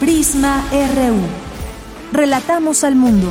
Prisma RU. Relatamos al mundo.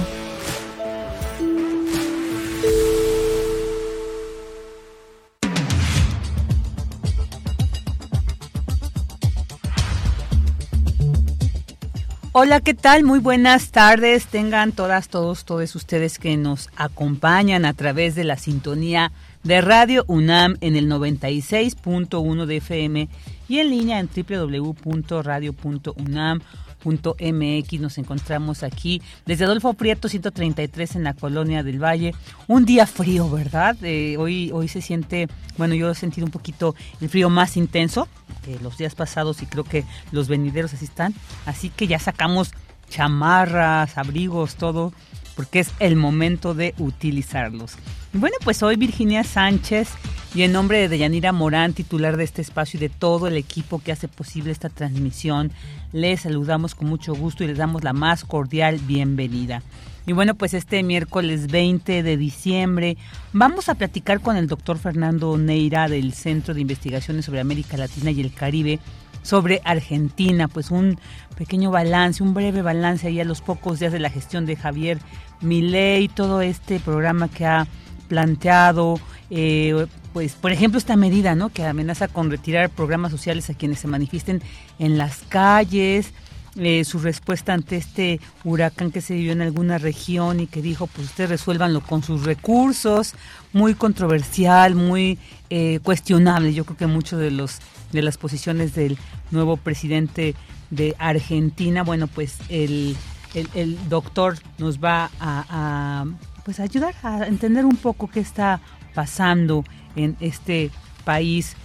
Hola, ¿qué tal? Muy buenas tardes. Tengan todas, todos, todos ustedes que nos acompañan a través de la sintonía de Radio UNAM en el 96.1 de FM y en línea en www.radio.unam mx Nos encontramos aquí desde Adolfo Prieto 133 en la colonia del Valle. Un día frío, ¿verdad? Eh, hoy, hoy se siente, bueno, yo he sentido un poquito el frío más intenso que los días pasados y creo que los venideros así están. Así que ya sacamos chamarras, abrigos, todo, porque es el momento de utilizarlos. Bueno, pues hoy Virginia Sánchez y en nombre de Deyanira Morán, titular de este espacio y de todo el equipo que hace posible esta transmisión, les saludamos con mucho gusto y les damos la más cordial bienvenida. Y bueno, pues este miércoles 20 de diciembre vamos a platicar con el doctor Fernando Neira del Centro de Investigaciones sobre América Latina y el Caribe sobre Argentina, pues un pequeño balance, un breve balance ahí a los pocos días de la gestión de Javier Milei, todo este programa que ha planteado, eh, pues por ejemplo esta medida, ¿no? Que amenaza con retirar programas sociales a quienes se manifiesten en las calles, eh, su respuesta ante este huracán que se vivió en alguna región y que dijo, pues ustedes resuélvanlo con sus recursos, muy controversial, muy eh, cuestionable. Yo creo que muchos de los de las posiciones del nuevo presidente de Argentina, bueno, pues el, el, doctor nos va a, a pues ayudar a entender un poco qué está pasando en este país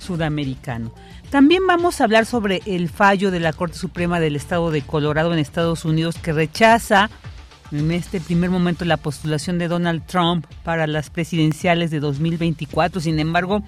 sudamericano. También vamos a hablar sobre el fallo de la Corte Suprema del Estado de Colorado en Estados Unidos que rechaza en este primer momento la postulación de Donald Trump para las presidenciales de 2024. Sin embargo,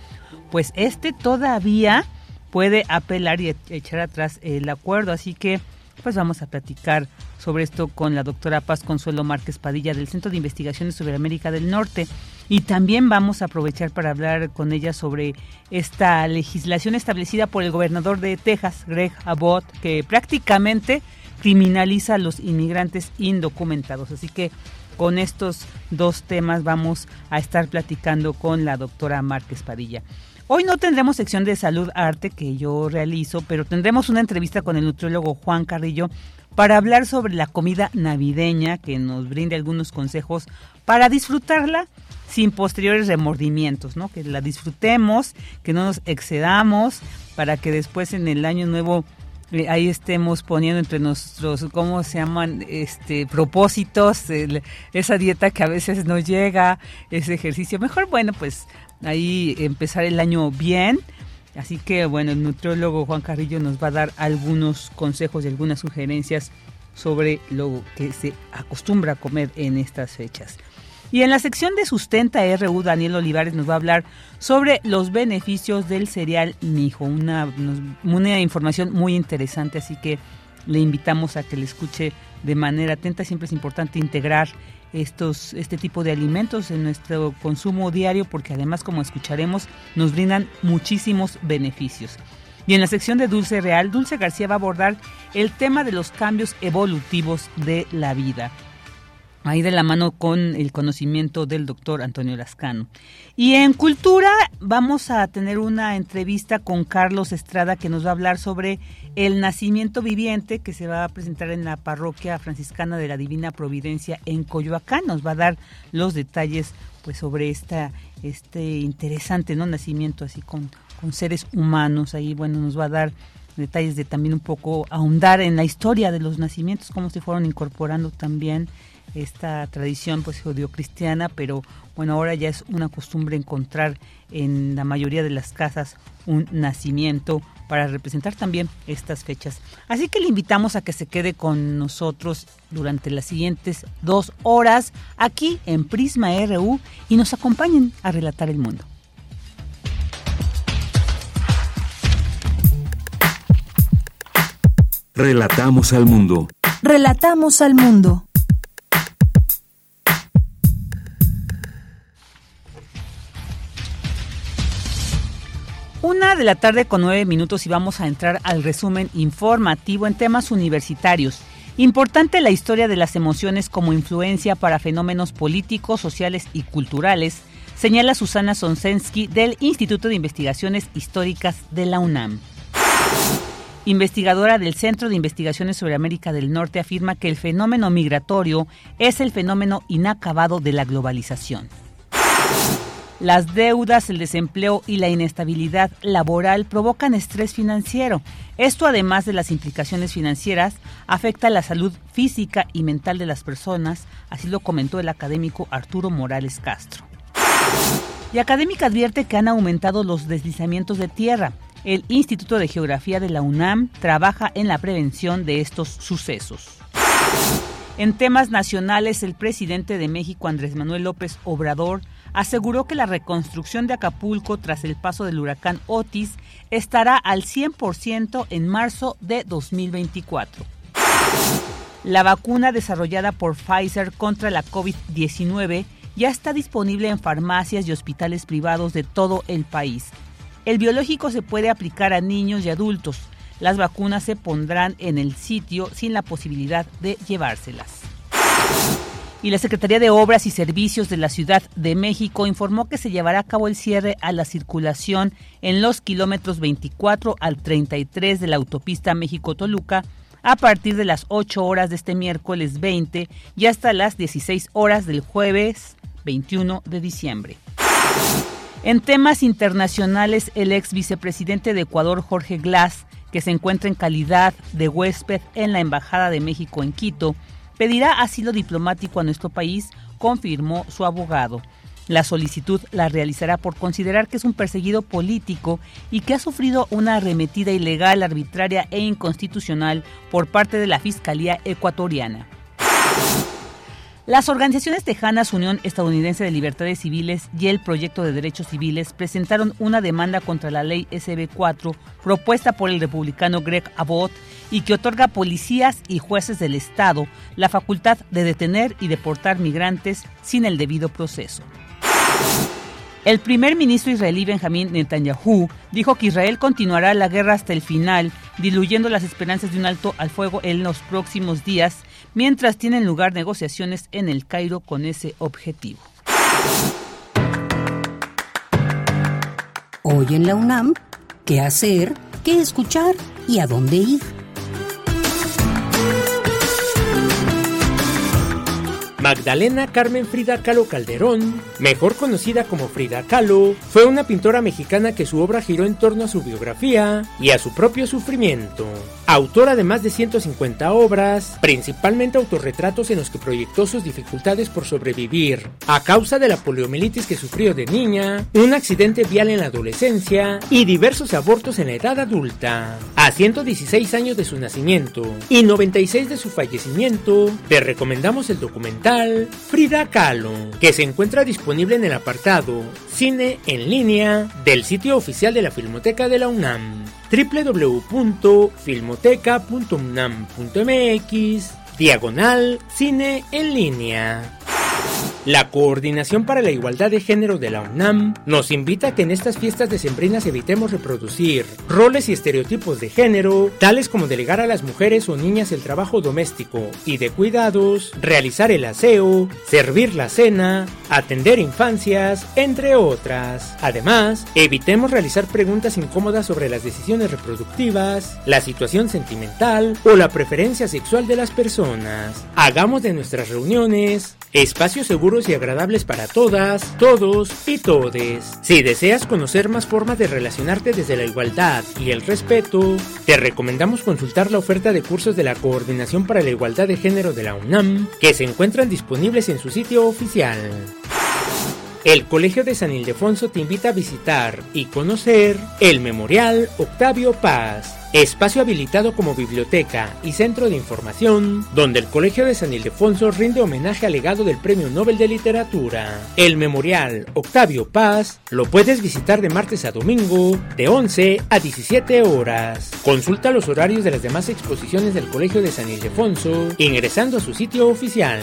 pues este todavía puede apelar y echar atrás el acuerdo. Así que pues vamos a platicar sobre esto con la doctora Paz Consuelo Márquez Padilla del Centro de Investigaciones sobre América del Norte. Y también vamos a aprovechar para hablar con ella sobre esta legislación establecida por el gobernador de Texas, Greg Abbott, que prácticamente criminaliza a los inmigrantes indocumentados. Así que con estos dos temas vamos a estar platicando con la doctora Márquez Padilla. Hoy no tendremos sección de salud arte que yo realizo, pero tendremos una entrevista con el nutriólogo Juan Carrillo para hablar sobre la comida navideña, que nos brinde algunos consejos para disfrutarla sin posteriores remordimientos, ¿no? Que la disfrutemos, que no nos excedamos, para que después en el año nuevo eh, ahí estemos poniendo entre nuestros, ¿cómo se llaman? Este, propósitos, esa dieta que a veces no llega, ese ejercicio. Mejor, bueno, pues ahí empezar el año bien. Así que bueno, el nutriólogo Juan Carrillo nos va a dar algunos consejos y algunas sugerencias sobre lo que se acostumbra a comer en estas fechas. Y en la sección de Sustenta RU, Daniel Olivares nos va a hablar sobre los beneficios del cereal Mijo, una, una información muy interesante, así que le invitamos a que le escuche de manera atenta. Siempre es importante integrar estos, este tipo de alimentos en nuestro consumo diario porque además, como escucharemos, nos brindan muchísimos beneficios. Y en la sección de Dulce Real, Dulce García va a abordar el tema de los cambios evolutivos de la vida ahí de la mano con el conocimiento del doctor Antonio Lascano. Y en cultura vamos a tener una entrevista con Carlos Estrada que nos va a hablar sobre el nacimiento viviente que se va a presentar en la parroquia franciscana de la Divina Providencia en Coyoacán. Nos va a dar los detalles pues sobre esta este interesante no nacimiento así con, con seres humanos. Ahí bueno nos va a dar detalles de también un poco ahondar en la historia de los nacimientos, cómo se fueron incorporando también esta tradición pues judio-cristiana, pero bueno, ahora ya es una costumbre encontrar en la mayoría de las casas un nacimiento para representar también estas fechas. Así que le invitamos a que se quede con nosotros durante las siguientes dos horas aquí en Prisma RU y nos acompañen a relatar el mundo. Relatamos al mundo. Relatamos al mundo. Una de la tarde con nueve minutos y vamos a entrar al resumen informativo en temas universitarios. Importante la historia de las emociones como influencia para fenómenos políticos, sociales y culturales, señala Susana Sonsensky del Instituto de Investigaciones Históricas de la UNAM. Investigadora del Centro de Investigaciones sobre América del Norte afirma que el fenómeno migratorio es el fenómeno inacabado de la globalización. Las deudas, el desempleo y la inestabilidad laboral provocan estrés financiero. Esto, además de las implicaciones financieras, afecta la salud física y mental de las personas, así lo comentó el académico Arturo Morales Castro. Y académica advierte que han aumentado los deslizamientos de tierra. El Instituto de Geografía de la UNAM trabaja en la prevención de estos sucesos. En temas nacionales, el presidente de México, Andrés Manuel López Obrador, aseguró que la reconstrucción de Acapulco tras el paso del huracán Otis estará al 100% en marzo de 2024. La vacuna desarrollada por Pfizer contra la COVID-19 ya está disponible en farmacias y hospitales privados de todo el país. El biológico se puede aplicar a niños y adultos. Las vacunas se pondrán en el sitio sin la posibilidad de llevárselas y la Secretaría de Obras y Servicios de la Ciudad de México informó que se llevará a cabo el cierre a la circulación en los kilómetros 24 al 33 de la autopista México-Toluca a partir de las 8 horas de este miércoles 20 y hasta las 16 horas del jueves 21 de diciembre. En temas internacionales, el ex vicepresidente de Ecuador, Jorge Glass, que se encuentra en calidad de huésped en la Embajada de México en Quito, pedirá asilo diplomático a nuestro país, confirmó su abogado. La solicitud la realizará por considerar que es un perseguido político y que ha sufrido una arremetida ilegal, arbitraria e inconstitucional por parte de la Fiscalía ecuatoriana. Las organizaciones tejanas Unión Estadounidense de Libertades Civiles y el Proyecto de Derechos Civiles presentaron una demanda contra la ley SB4 propuesta por el republicano Greg Abbott y que otorga a policías y jueces del Estado la facultad de detener y deportar migrantes sin el debido proceso. El primer ministro israelí Benjamín Netanyahu dijo que Israel continuará la guerra hasta el final, diluyendo las esperanzas de un alto al fuego en los próximos días mientras tienen lugar negociaciones en el Cairo con ese objetivo. Hoy en la UNAM, ¿qué hacer? ¿Qué escuchar? ¿Y a dónde ir? Magdalena Carmen Frida Kahlo Calderón, mejor conocida como Frida Kahlo, fue una pintora mexicana que su obra giró en torno a su biografía y a su propio sufrimiento. Autora de más de 150 obras, principalmente autorretratos en los que proyectó sus dificultades por sobrevivir a causa de la poliomielitis que sufrió de niña, un accidente vial en la adolescencia y diversos abortos en la edad adulta. A 116 años de su nacimiento y 96 de su fallecimiento, te recomendamos el documental Frida Kahlo, que se encuentra disponible en el apartado Cine en línea del sitio oficial de la Filmoteca de la UNAM, www.filmoteca.unam.mx, diagonal Cine en línea. La Coordinación para la Igualdad de Género de la UNAM nos invita a que en estas fiestas decembrinas evitemos reproducir roles y estereotipos de género, tales como delegar a las mujeres o niñas el trabajo doméstico y de cuidados, realizar el aseo, servir la cena, atender infancias, entre otras. Además, evitemos realizar preguntas incómodas sobre las decisiones reproductivas, la situación sentimental o la preferencia sexual de las personas. Hagamos de nuestras reuniones espacios seguros y agradables para todas, todos y todes. Si deseas conocer más formas de relacionarte desde la igualdad y el respeto, te recomendamos consultar la oferta de cursos de la Coordinación para la Igualdad de Género de la UNAM, que se encuentran disponibles en su sitio oficial. El Colegio de San Ildefonso te invita a visitar y conocer el Memorial Octavio Paz, espacio habilitado como biblioteca y centro de información, donde el Colegio de San Ildefonso rinde homenaje al legado del Premio Nobel de Literatura. El Memorial Octavio Paz lo puedes visitar de martes a domingo, de 11 a 17 horas. Consulta los horarios de las demás exposiciones del Colegio de San Ildefonso ingresando a su sitio oficial.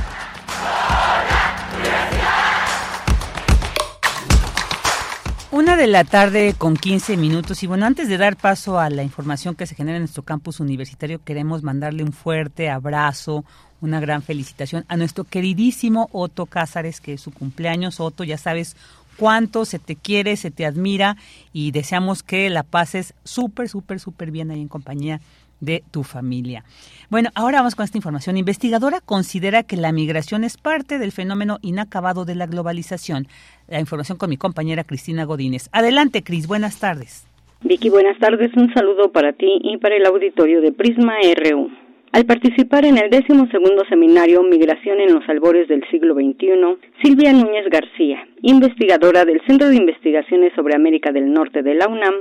Una de la tarde con 15 minutos y bueno, antes de dar paso a la información que se genera en nuestro campus universitario, queremos mandarle un fuerte abrazo, una gran felicitación a nuestro queridísimo Otto Cázares, que es su cumpleaños. Otto, ya sabes cuánto se te quiere, se te admira y deseamos que la pases súper, súper, súper bien ahí en compañía de tu familia. Bueno, ahora vamos con esta información. Investigadora considera que la migración es parte del fenómeno inacabado de la globalización. La información con mi compañera Cristina Godínez. Adelante, Cris, buenas tardes. Vicky, buenas tardes. Un saludo para ti y para el auditorio de Prisma RU. Al participar en el décimo segundo seminario Migración en los albores del siglo XXI, Silvia Núñez García, investigadora del Centro de Investigaciones sobre América del Norte de la UNAM,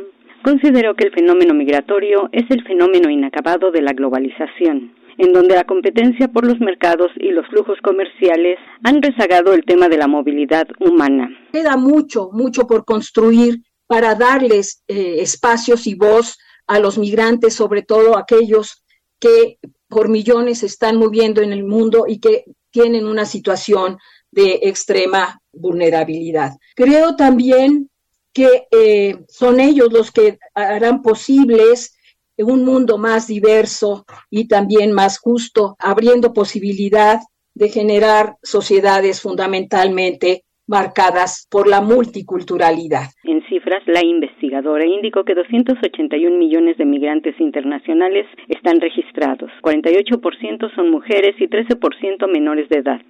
consideró que el fenómeno migratorio es el fenómeno inacabado de la globalización, en donde la competencia por los mercados y los flujos comerciales han rezagado el tema de la movilidad humana. Queda mucho, mucho por construir para darles eh, espacios y voz a los migrantes, sobre todo aquellos que por millones están moviendo en el mundo y que tienen una situación de extrema vulnerabilidad. Creo también que eh, son ellos los que harán posibles un mundo más diverso y también más justo, abriendo posibilidad de generar sociedades fundamentalmente marcadas por la multiculturalidad. En cifras, la investigadora indicó que 281 millones de migrantes internacionales están registrados, 48% son mujeres y 13% menores de edad.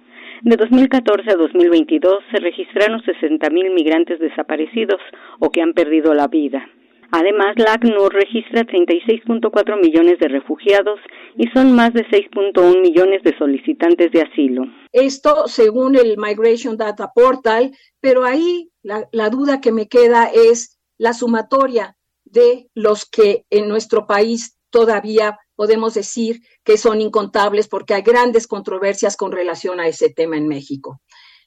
De 2014 a 2022 se registraron 60.000 migrantes desaparecidos o que han perdido la vida. Además, la ACNUR registra 36.4 millones de refugiados y son más de 6.1 millones de solicitantes de asilo. Esto según el Migration Data Portal, pero ahí la, la duda que me queda es la sumatoria de los que en nuestro país todavía podemos decir que son incontables porque hay grandes controversias con relación a ese tema en México.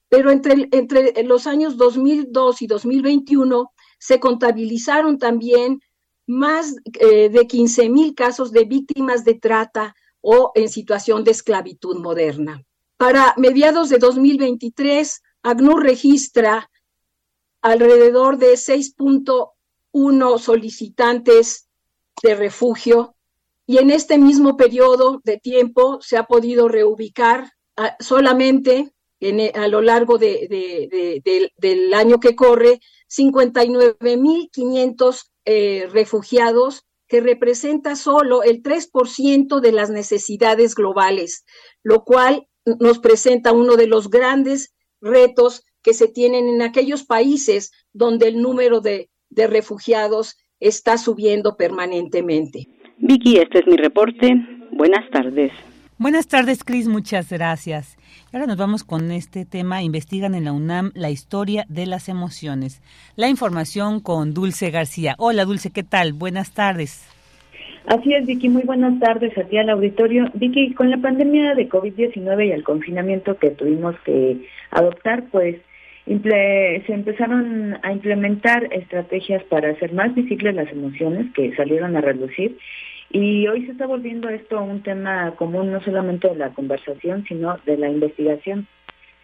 Pero entre, entre los años 2002 y 2021 se contabilizaron también más eh, de 15 mil casos de víctimas de trata o en situación de esclavitud moderna. Para mediados de 2023, ACNUR registra alrededor de 6.1 solicitantes de refugio y en este mismo periodo de tiempo se ha podido reubicar solamente e, a lo largo del año que corre 59.500 eh, refugiados, que representa solo el 3% de las necesidades globales, lo cual nos presenta uno de los grandes retos que se tienen en aquellos países donde el número de, de refugiados está subiendo permanentemente. Vicky, este es mi reporte. Buenas tardes. Buenas tardes, Cris. Muchas gracias. Ahora nos vamos con este tema. Investigan en la UNAM la historia de las emociones. La información con Dulce García. Hola, Dulce, ¿qué tal? Buenas tardes. Así es, Vicky. Muy buenas tardes a ti al auditorio. Vicky, con la pandemia de COVID-19 y el confinamiento que tuvimos que adoptar, pues se empezaron a implementar estrategias para hacer más visibles las emociones que salieron a reducir y hoy se está volviendo esto un tema común no solamente de la conversación, sino de la investigación.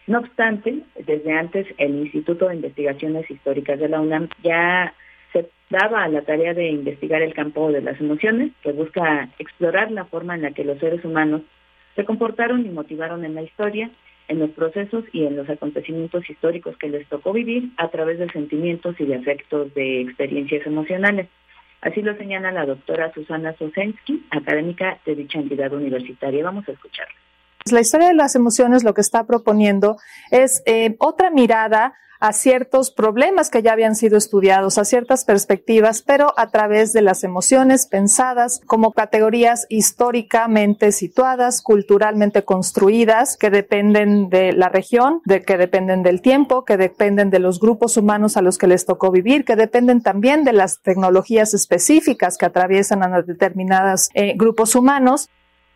No obstante, desde antes el Instituto de Investigaciones Históricas de la UNAM ya se daba a la tarea de investigar el campo de las emociones, que busca explorar la forma en la que los seres humanos se comportaron y motivaron en la historia, en los procesos y en los acontecimientos históricos que les tocó vivir a través de sentimientos y de afectos de experiencias emocionales. Así lo señala la doctora Susana Sosensky, académica de dicha entidad universitaria. Vamos a escucharla. La historia de las emociones lo que está proponiendo es eh, otra mirada a ciertos problemas que ya habían sido estudiados, a ciertas perspectivas, pero a través de las emociones pensadas como categorías históricamente situadas, culturalmente construidas, que dependen de la región, de que dependen del tiempo, que dependen de los grupos humanos a los que les tocó vivir, que dependen también de las tecnologías específicas que atraviesan a determinados eh, grupos humanos.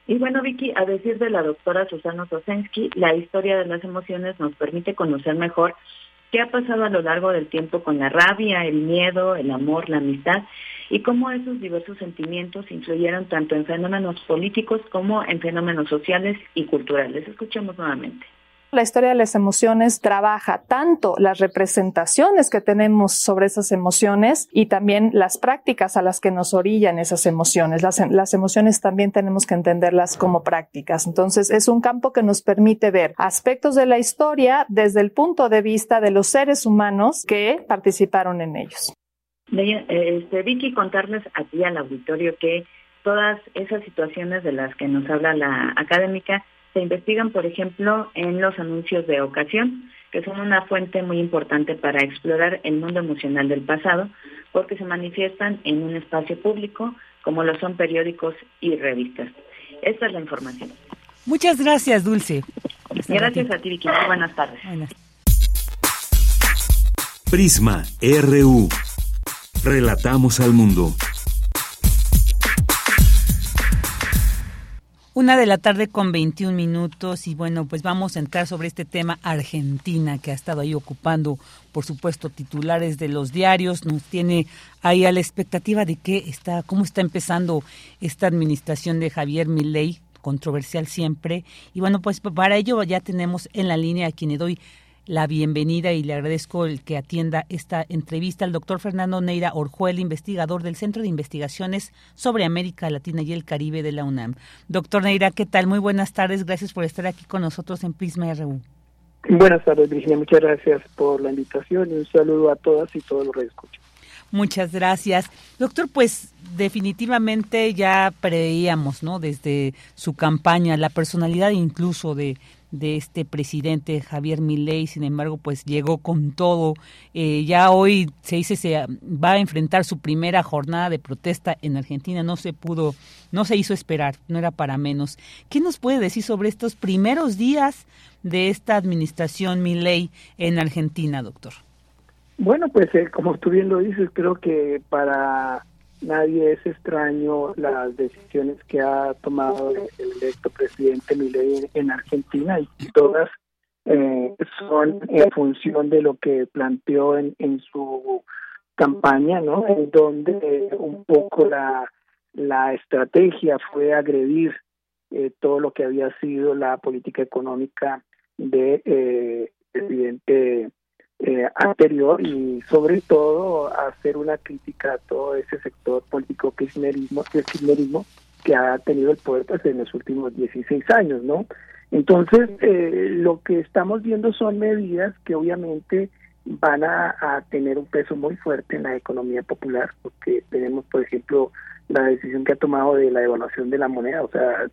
Y bueno, Vicky, a decir de la doctora Susana Sosensky, la historia de las emociones nos permite conocer mejor qué ha pasado a lo largo del tiempo con la rabia, el miedo, el amor, la amistad y cómo esos diversos sentimientos influyeron tanto en fenómenos políticos como en fenómenos sociales y culturales. Escuchemos nuevamente. La historia de las emociones trabaja tanto las representaciones que tenemos sobre esas emociones y también las prácticas a las que nos orillan esas emociones. Las, las, emociones también tenemos que entenderlas como prácticas. Entonces es un campo que nos permite ver aspectos de la historia desde el punto de vista de los seres humanos que participaron en ellos. Este, Vicky, contarles a ti al auditorio que todas esas situaciones de las que nos habla la académica se investigan, por ejemplo, en los anuncios de ocasión, que son una fuente muy importante para explorar el mundo emocional del pasado, porque se manifiestan en un espacio público, como lo son periódicos y revistas. Esta es la información. Muchas gracias, Dulce. Gracias a ti, Vicky. buenas tardes. Prisma RU. Relatamos al mundo. Una de la tarde con 21 minutos y bueno, pues vamos a entrar sobre este tema Argentina que ha estado ahí ocupando, por supuesto, titulares de los diarios, nos tiene ahí a la expectativa de qué está, cómo está empezando esta administración de Javier Milei, controversial siempre. Y bueno, pues para ello ya tenemos en la línea a quien le doy la bienvenida y le agradezco el que atienda esta entrevista al doctor Fernando Neira Orjuel, investigador del Centro de Investigaciones sobre América Latina y el Caribe de la UNAM. Doctor Neira, ¿qué tal? Muy buenas tardes. Gracias por estar aquí con nosotros en Prisma RU. Buenas tardes, Virginia. Muchas gracias por la invitación y un saludo a todas y todos los que escuchan. Muchas gracias. Doctor, pues definitivamente ya preveíamos, ¿no? Desde su campaña, la personalidad incluso de, de este presidente Javier Milei, sin embargo, pues llegó con todo. Eh, ya hoy se dice se va a enfrentar su primera jornada de protesta en Argentina. No se pudo, no se hizo esperar, no era para menos. ¿Qué nos puede decir sobre estos primeros días de esta administración Milei en Argentina, doctor? Bueno, pues eh, como tú bien lo dices, creo que para nadie es extraño las decisiones que ha tomado el electo presidente Milei en Argentina y todas eh, son en función de lo que planteó en, en su campaña, ¿no? En donde un poco la, la estrategia fue agredir eh, todo lo que había sido la política económica de eh, presidente eh, anterior y sobre todo hacer una crítica a todo ese sector político kirchnerismo, kirchnerismo que ha tenido el poder pues, en los últimos 16 años, ¿no? Entonces, eh, lo que estamos viendo son medidas que obviamente van a, tener un peso muy fuerte en la economía popular, porque tenemos, por ejemplo, la decisión que ha tomado de la devaluación de la moneda, o sea,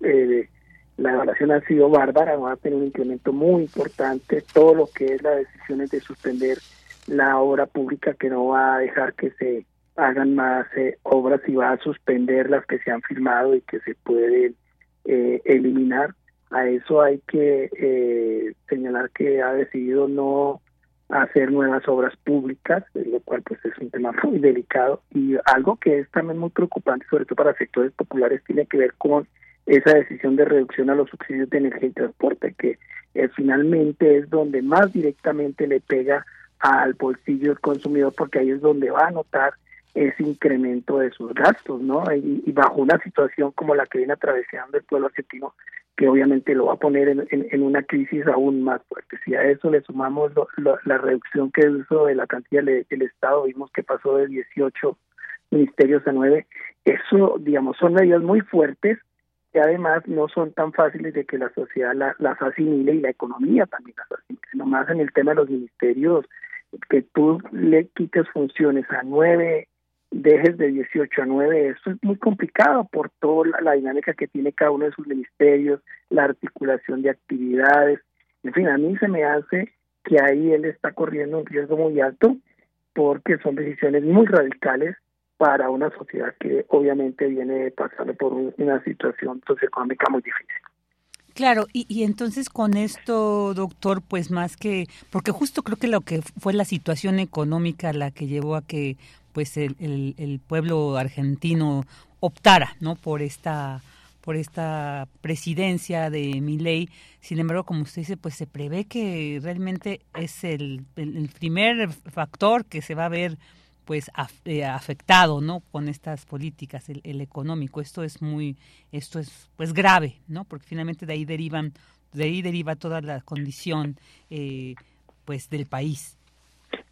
eh, la evaluación ha sido bárbara, va a tener un incremento muy importante, todo lo que es la decisión es de suspender la obra pública que no va a dejar que se hagan más eh, obras y va a suspender las que se han firmado y que se pueden eh, eliminar. A eso hay que eh, señalar que ha decidido no hacer nuevas obras públicas, lo cual pues es un tema muy delicado y algo que es también muy preocupante, sobre todo para sectores populares, tiene que ver con esa decisión de reducción a los subsidios de energía y transporte, que finalmente es donde más directamente le pega al bolsillo del consumidor, porque ahí es donde va a notar ese incremento de sus gastos, ¿no? Y, bajo una situación como la que viene atravesando el pueblo argentino, que obviamente lo va a poner en, una crisis aún más fuerte. Si a eso le sumamos la reducción que hizo de la cantidad del Estado, vimos que pasó de 18 ministerios a 9, eso, digamos, son medidas muy fuertes que además no son tan fáciles de que la sociedad las asimile y la economía también las asimile. Nomás en el tema de los ministerios, que tú le quites funciones a nueve, dejes de 18 a 9, eso es muy complicado por toda la, dinámica que tiene cada uno de sus ministerios, la articulación de actividades. En fin, a mí se me hace que ahí él está corriendo un riesgo muy alto porque son decisiones muy radicales para una sociedad que obviamente viene pasando por una situación socioeconómica muy difícil. Claro, y, y, entonces con esto, doctor, pues más que, porque justo creo que lo que fue la situación económica la que llevó a que pues el, el, pueblo argentino optara, ¿no? Por esta por esta presidencia de Milei. Sin embargo, como usted dice, pues se prevé que realmente es el, el primer factor que se va a ver pues eh, afectado no con estas políticas el, económico. Esto es muy esto es pues grave no porque finalmente de ahí derivan de ahí deriva toda la condición eh, pues del país.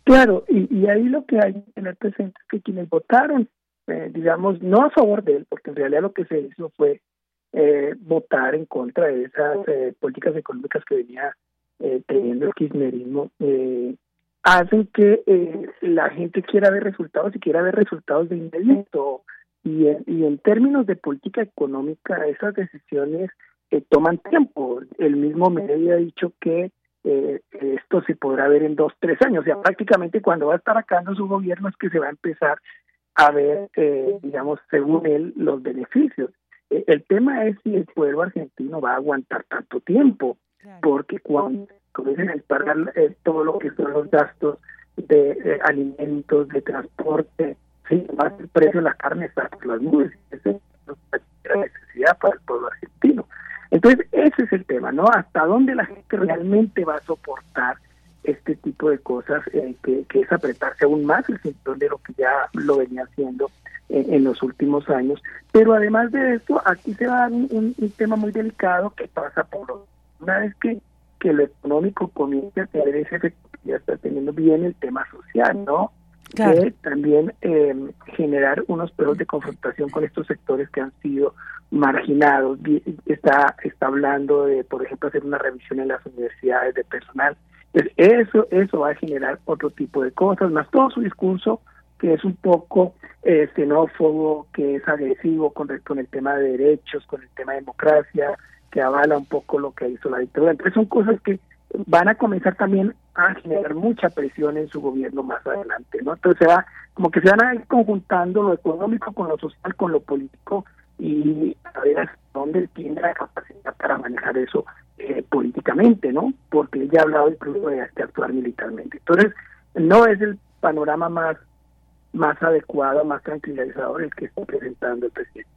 Claro y, ahí lo que hay en el presente es que quienes votaron eh, digamos no a favor de él porque en realidad lo que se hizo fue votar en contra de esas políticas económicas que venía teniendo el kirchnerismo hacen que eh, la gente quiera ver resultados y quiera ver resultados de inmediato. Y en, y en términos de política económica, esas decisiones eh, toman tiempo. El mismo medio ha dicho que eh, esto se podrá ver en dos, tres años. O sea, prácticamente cuando va a estar acá en su gobierno es que se va a empezar a ver, digamos, según él, los beneficios. el tema es si el pueblo argentino va a aguantar tanto tiempo, porque cuando comiencen a pagar eh, todo lo que son los gastos de alimentos, de transporte, sí, más el precio de la carne está por las nubes, esa es la necesidad para el pueblo argentino. Entonces, ese es el tema, ¿no? Hasta dónde la gente realmente va a soportar este tipo de cosas, eh, que, que, es apretarse aún más el sector de lo que ya lo venía haciendo en, los últimos años. Pero además de esto, aquí se va a un, un, tema muy delicado que pasa por una vez que que lo económico comience a tener ese efecto que ya está teniendo bien el tema social, ¿no? Que también eh, generar unos perros de confrontación con estos sectores que han sido marginados. Está, está hablando de, por ejemplo, hacer una revisión en las universidades de personal. Pues eso, eso va a generar otro tipo de cosas, más todo su discurso que es un poco eh, xenófobo, que es agresivo con, con el tema de derechos, con el tema de democracia, que avala un poco lo que hizo la dictadura. Entonces son cosas que van a comenzar también a generar mucha presión en su gobierno más adelante, ¿no? Entonces se va, como que se van a ir conjuntando lo económico con lo social, con lo político y a ver hasta dónde tiene la capacidad para manejar eso eh, políticamente, ¿no? Porque ya ha hablado incluso de, de actuar militarmente. Entonces, no es el panorama más más adecuado, más tranquilizador el que está presentando el presidente.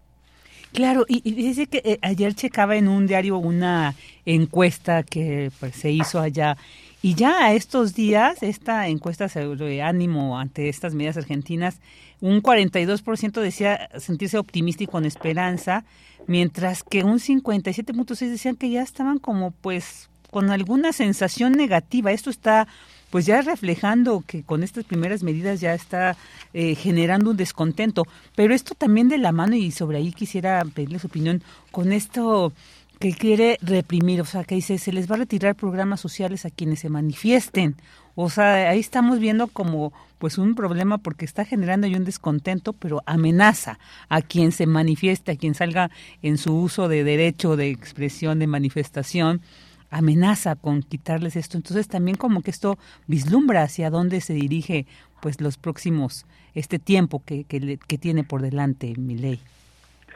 Claro, y, dice que eh, ayer checaba en un diario una encuesta que pues, se hizo allá y ya a estos días, esta encuesta de ánimo ante estas medidas argentinas, un 42% decía sentirse optimista y con esperanza, mientras que un 57.6 decían que ya estaban como pues con alguna sensación negativa. Esto está pues ya reflejando que con estas primeras medidas ya está eh, generando un descontento. Pero esto también de la mano, y sobre ahí quisiera pedirle su opinión, con esto que quiere reprimir, o sea, que dice, se les va a retirar programas sociales a quienes se manifiesten. O sea, ahí estamos viendo como pues un problema porque está generando ya un descontento, pero amenaza a quien se manifieste, a quien salga en su uso de derecho de expresión, de manifestación, amenaza con quitarles esto. Entonces también como que esto vislumbra hacia dónde se dirige pues los próximos, este tiempo que, que, tiene por delante mi ley.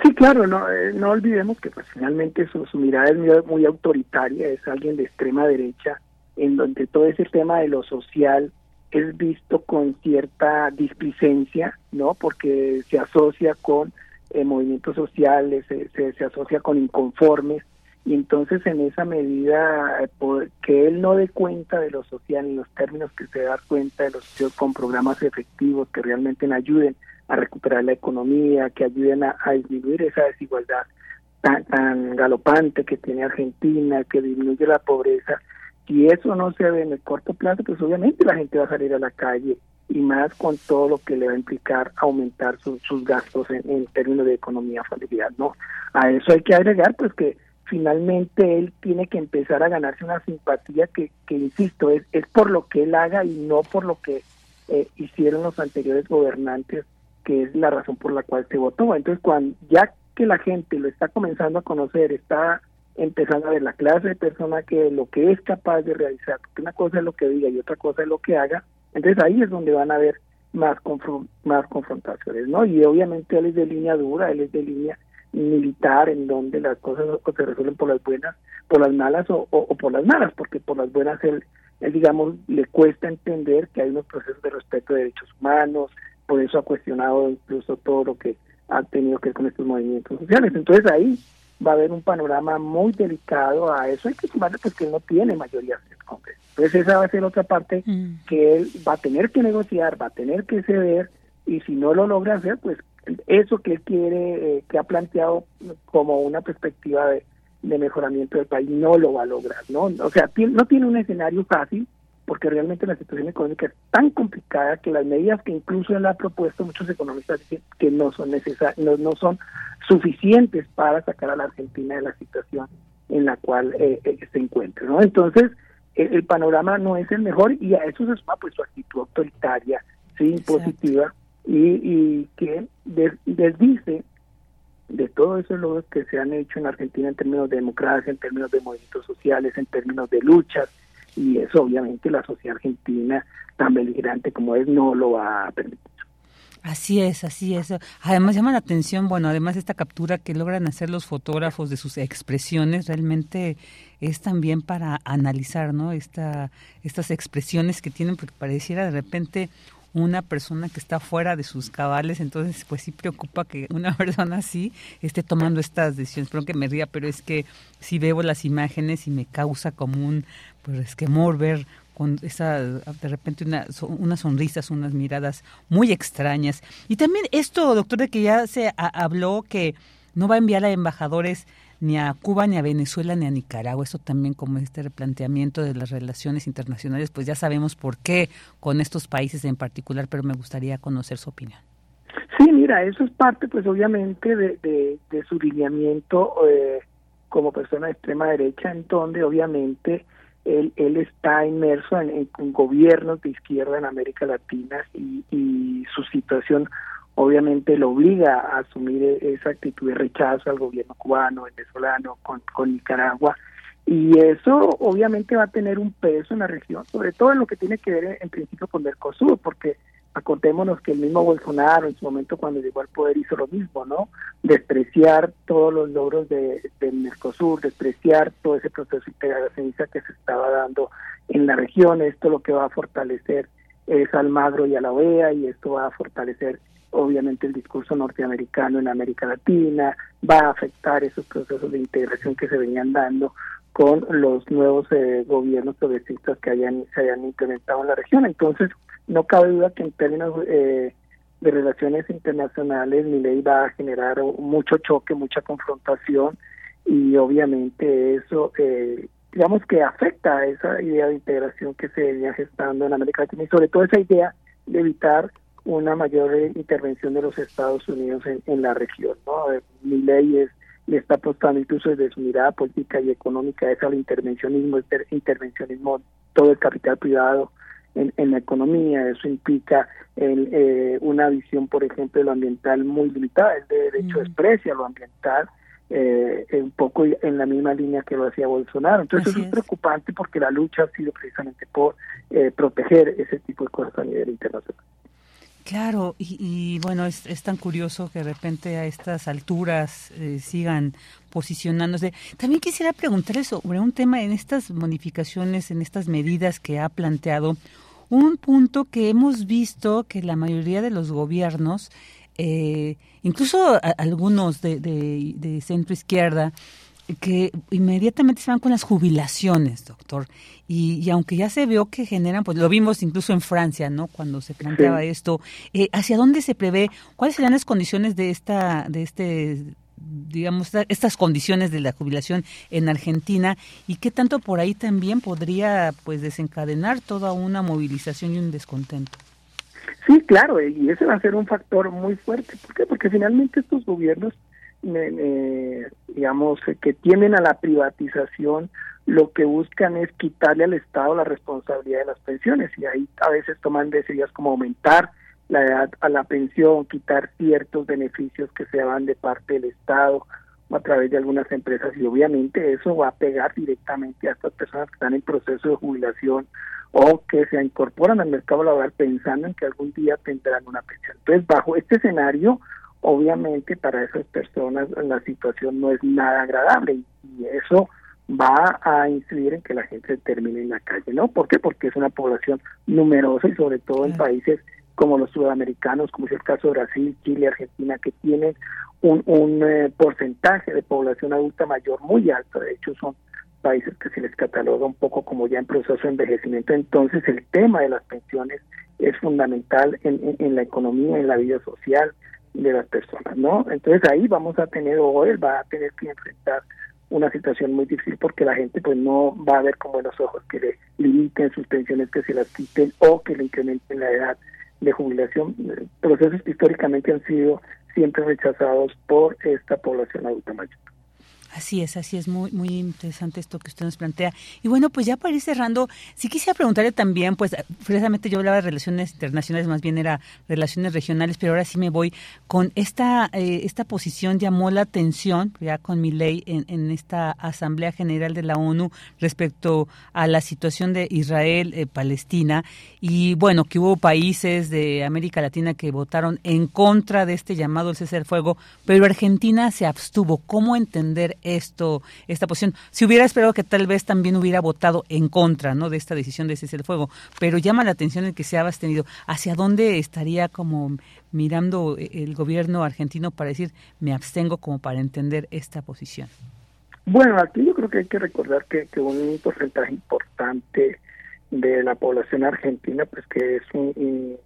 Sí, claro, no, eh, no olvidemos que pues finalmente su, su mirada es muy, autoritaria, es alguien de extrema derecha, en donde todo ese tema de lo social es visto con cierta displicencia, ¿no? Porque se asocia con eh, movimientos sociales, se, se, asocia con inconformes, y entonces en esa medida eh, que él no dé cuenta de lo social en los términos que se da cuenta de los socios con programas efectivos que realmente ayuden a recuperar la economía, que ayuden a, disminuir esa desigualdad tan, tan galopante que tiene Argentina, que disminuye la pobreza, si eso no se ve en el corto plazo, pues obviamente la gente va a salir a la calle y más con todo lo que le va a implicar aumentar sus gastos en, en, términos de economía familiar, ¿no? A eso hay que agregar, pues que finalmente él tiene que empezar a ganarse una simpatía que, que insisto, es, es por lo que él haga y no por lo que eh, hicieron los anteriores gobernantes, que es la razón por la cual se votó. Entonces, cuando ya que la gente lo está comenzando a conocer, está empezando a ver la clase de persona que lo que es capaz de realizar, porque una cosa es lo que diga y otra cosa es lo que haga, entonces ahí es donde van a haber más, más confrontaciones, ¿no? Y obviamente él es de línea dura, él es de línea militar, en donde las cosas se resuelven por las buenas, por las malas o, o, por las malas, porque por las buenas él, él, digamos, le cuesta entender que hay unos procesos de respeto de derechos humanos, por eso ha cuestionado incluso todo lo que ha tenido que ver con estos movimientos sociales. Entonces ahí va a haber un panorama muy delicado a eso. Hay que sumarle pues que él no tiene mayoría en el Congreso. Entonces esa va a ser otra parte mm. que él va a tener que negociar, va a tener que ceder y si no lo logra hacer, pues eso que él quiere, eh, que ha planteado como una perspectiva de, de, mejoramiento del país, no lo va a lograr, ¿no? O sea, no tiene un escenario fácil, porque realmente la situación económica es tan complicada que las medidas que incluso él ha propuesto, muchos economistas dicen que no son necesarias, no, no son suficientes para sacar a la Argentina de la situación en la cual eh, eh, se encuentra, ¿no? Entonces, el, panorama no es el mejor y a eso se suma pues su actitud autoritaria, sí, impositiva y, y que desdice de todos esos logros que se han hecho en Argentina en términos de democracia, en términos de movimientos sociales, en términos de luchas, y eso obviamente la sociedad argentina, tan beligerante como es, no lo va a permitir. Así es, así es. Además llama la atención, bueno, además esta captura que logran hacer los fotógrafos de sus expresiones, realmente es también para analizar, ¿no? Esta, estas expresiones que tienen, porque pareciera de repente una persona que está fuera de sus cabales, entonces pues sí preocupa que una persona así esté tomando estas decisiones. Perdón que me ría, pero es que si veo las imágenes y me causa como un pues esquemor ver con esa de repente una, unas sonrisas, unas miradas muy extrañas. Y también esto, doctor, de que ya se habló que no va a enviar a embajadores ni a Cuba, ni a Venezuela, ni a Nicaragua. Eso también como este replanteamiento de las relaciones internacionales, pues ya sabemos por qué con estos países en particular, pero me gustaría conocer su opinión. Sí, mira, eso es parte, pues obviamente, de, de, su lineamiento eh, como persona de extrema derecha, en donde obviamente él, él está inmerso en, gobiernos de izquierda en América Latina y su situación obviamente lo obliga a asumir e-, esa actitud de rechazo al gobierno cubano, venezolano, con, con Nicaragua. Y eso obviamente va a tener un peso en la región, sobre todo en lo que tiene que ver en principio con Mercosur, porque acordémonos que el mismo Bolsonaro en su momento cuando llegó al poder hizo lo mismo, ¿no? Despreciar todos los logros de, Mercosur, despreciar todo ese proceso integracionista que se estaba dando en la región. Esto lo que va a fortalecer es al Magro y a la OEA y esto va a fortalecer obviamente el discurso norteamericano en América Latina, va a afectar esos procesos de integración que se venían dando con los nuevos eh, gobiernos progresistas que hayan, se hayan implementado en la región. Entonces, no cabe duda que en términos eh, de relaciones internacionales, mi ley va a generar mucho choque, mucha confrontación y obviamente eso, eh, digamos que afecta a esa idea de integración que se venía gestando en América Latina y sobre todo esa idea de evitar una mayor intervención de los Estados Unidos en, la región. ¿no? Eh, mi ley es, le está apostando incluso desde su mirada política y económica es al intervencionismo, el intervencionismo, todo el capital privado en, en la economía. Eso implica el, eh, una visión, por ejemplo, de lo ambiental muy limitada. El de derecho desprecia lo ambiental. Eh, un poco en la misma línea que lo hacía Bolsonaro. Entonces es, preocupante porque la lucha ha sido precisamente por eh, proteger ese tipo de cosas a nivel internacional. Claro, y, bueno, es, tan curioso que de repente a estas alturas eh, sigan posicionándose. También quisiera preguntarle sobre un tema en estas modificaciones, en estas medidas que ha planteado, un punto que hemos visto que la mayoría de los gobiernos, eh, incluso algunos de, de centro izquierda, que inmediatamente se van con las jubilaciones, doctor. Y, aunque ya se vio que generan, pues lo vimos incluso en Francia, ¿no? Cuando se planteaba esto, eh, ¿hacia dónde se prevé? ¿Cuáles serán las condiciones de esta, de este, digamos, estas condiciones de la jubilación en Argentina y qué tanto por ahí también podría, pues, desencadenar toda una movilización y un descontento? Sí, claro, y ese va a ser un factor muy fuerte. ¿Por qué? Porque finalmente estos gobiernos, digamos, que tienden a la privatización, lo que buscan es quitarle al Estado la responsabilidad de las pensiones y ahí a veces toman decisiones como aumentar la edad a la pensión, quitar ciertos beneficios que se dan de parte del Estado o a través de algunas empresas y obviamente eso va a pegar directamente a estas personas que están en proceso de jubilación o que se incorporan al mercado laboral pensando en que algún día tendrán una pensión. Entonces, bajo este escenario, obviamente para esas personas la situación no es nada agradable y eso va a incidir en que la gente termine en la calle, ¿no? ¿Por qué? Porque es una población numerosa y sobre todo en países como los sudamericanos, como es el caso de Brasil, Chile, Argentina, que tienen un, un eh, porcentaje de población adulta mayor muy alto. De hecho, son países que se les cataloga un poco como ya en proceso de envejecimiento. Entonces, el tema de las pensiones es fundamental en, en, la economía, en la vida social de las personas, ¿no? Entonces, ahí vamos a tener, o él va a tener que enfrentar una situación muy difícil porque la gente pues no va a ver con buenos ojos que le limiten sus pensiones, que se las quiten o que le incrementen la edad de jubilación. Procesos que históricamente han sido siempre rechazados por esta población adulta mayor. Así es, así es, muy, muy interesante esto que usted nos plantea. Y bueno, pues ya para ir cerrando, sí quisiera preguntarle también, pues precisamente yo hablaba de relaciones internacionales, más bien era relaciones regionales, pero ahora sí me voy con esta, eh, esta posición llamó la atención, ya con mi ley, en, esta Asamblea General de la ONU respecto a la situación de Israel-Palestina. Eh, y bueno, que hubo países de América Latina que votaron en contra de este llamado al cese del fuego, pero Argentina se abstuvo. ¿Cómo entender esto, esta posición. Si hubiera esperado que tal vez también hubiera votado en contra, ¿no? De esta decisión de cese el fuego, pero llama la atención el que se ha abstenido. ¿Hacia dónde estaría como mirando el gobierno argentino para decir me abstengo como para entender esta posición? Bueno, aquí yo creo que hay que recordar que, que un porcentaje importante de la población argentina, pues que es un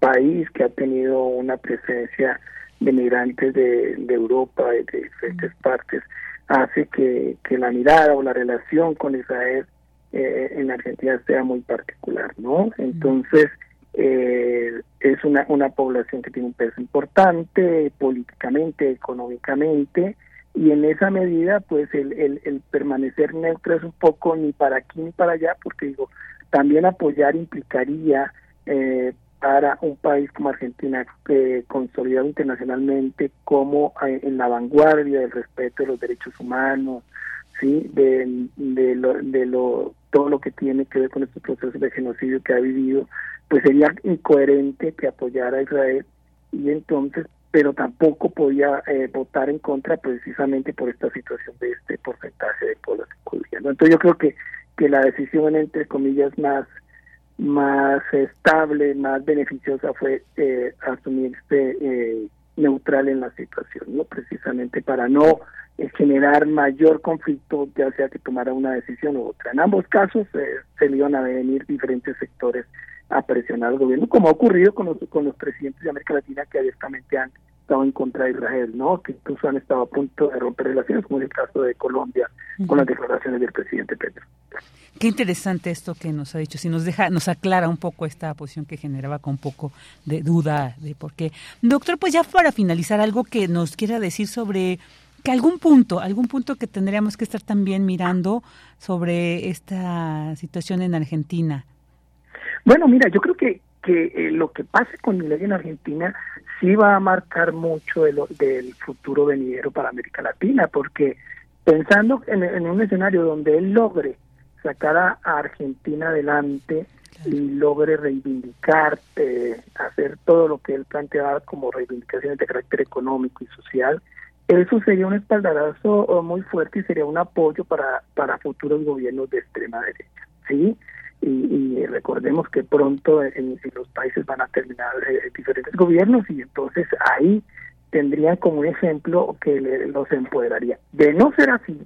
país que ha tenido una presencia de migrantes de, de Europa y de diferentes partes, hace que, que la mirada o la relación con Israel eh, en Argentina sea muy particular, ¿no? Entonces, eh, es una, una población que tiene un peso importante políticamente, económicamente, y en esa medida, pues el, el, el permanecer neutro es un poco ni para aquí ni para allá, porque digo, también apoyar implicaría eh, para un país como Argentina, que consolidado internacionalmente como eh, en la vanguardia del respeto de los derechos humanos, sí, de, lo, de lo todo lo que tiene que ver con este proceso de genocidio que ha vivido, pues sería incoherente que apoyara a Israel y entonces, pero tampoco podía eh, votar en contra precisamente por esta situación de este porcentaje de población judía. Entonces yo creo que que la decisión entre comillas más más estable, más beneficiosa fue eh, asumirse eh, neutral en la situación, no precisamente para no eh, generar mayor conflicto, ya sea que tomara una decisión u otra. En ambos casos eh, se iban a venir diferentes sectores a presionar al gobierno, como ha ocurrido con los, con los presidentes de América Latina que abiertamente han estado en contra de Israel, ¿no? Que incluso han estado a punto de romper relaciones, como es el caso de Colombia, con las declaraciones del presidente Pedro. Qué interesante esto que nos ha dicho, si nos deja, nos aclara un poco esta posición que generaba con un poco de duda de por qué. Doctor, pues ya para finalizar, algo que nos quiera decir sobre que algún punto, algún punto que tendríamos que estar también mirando sobre esta situación en Argentina. Bueno, mira, yo creo que, que eh, lo que pase con ley en Argentina sí va a marcar mucho de lo, del futuro venidero para América Latina, porque pensando en, en un escenario donde él logre sacar a, Argentina adelante y logre reivindicar, eh, hacer todo lo que él planteaba como reivindicaciones de carácter económico y social, eso sería un espaldarazo oh, muy fuerte y sería un apoyo para, para futuros gobiernos de extrema derecha. ¿sí? Y, recordemos que pronto en, los países van a terminar eh, diferentes gobiernos y entonces ahí tendrían como un ejemplo que los empoderaría. De no ser así,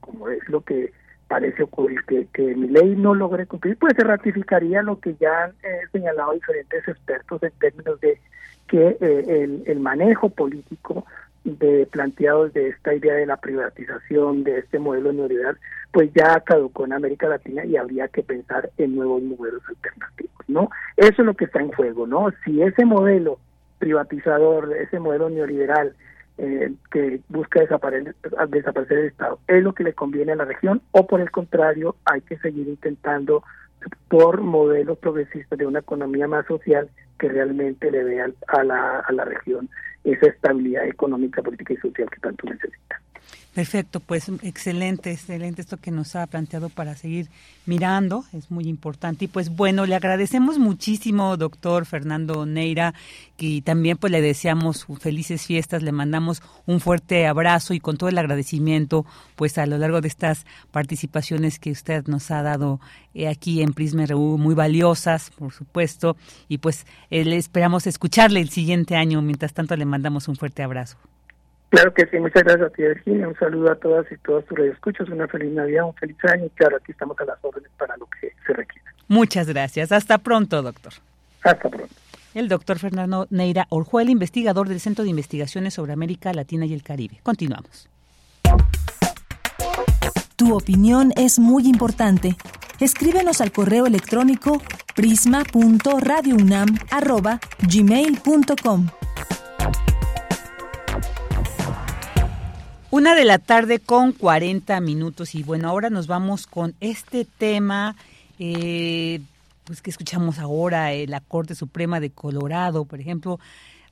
como es lo que parece ocurrir, que, que mi ley no logre cumplir, pues se ratificaría lo que ya han eh, señalado diferentes expertos en términos de que eh, el, el manejo político de planteados de esta idea de la privatización, de este modelo neoliberal, pues ya caducó en América Latina y habría que pensar en nuevos modelos alternativos. ¿no? Eso es lo que está en juego, ¿no? Si ese modelo privatizador, ese modelo neoliberal eh, que busca desaparecer, desaparecer el Estado, es lo que le conviene a la región o por el contrario hay que seguir intentando por modelos progresistas de una economía más social que realmente le dé a la, a la región esa estabilidad económica, política y social que tanto necesita. Perfecto, pues excelente, excelente esto que nos ha planteado para seguir mirando, es muy importante. Y pues bueno, le agradecemos muchísimo, doctor Fernando Neira, y también pues le deseamos felices fiestas, le mandamos un fuerte abrazo y con todo el agradecimiento pues a lo largo de estas participaciones que usted nos ha dado eh, aquí en Prisma RU, muy valiosas, por supuesto, y pues eh, le esperamos escucharle el siguiente año, mientras tanto le mandamos un fuerte abrazo. Claro que sí, muchas gracias a ti, Virginia. Un saludo a todas y todos tus radioescuchos. Una feliz Navidad, un feliz año. Y claro, aquí estamos a las órdenes para lo que se requiera. Muchas gracias. Hasta pronto, doctor. Hasta pronto. El doctor Fernando Neira Orjuel, investigador del Centro de Investigaciones sobre América Latina y el Caribe. Continuamos. Tu opinión es muy importante. Escríbenos al correo electrónico prisma.radiounam@gmail.com. Una de la tarde con 40 minutos. Y bueno, ahora nos vamos con este tema eh, pues que escuchamos ahora, eh, la Corte Suprema de Colorado, por ejemplo,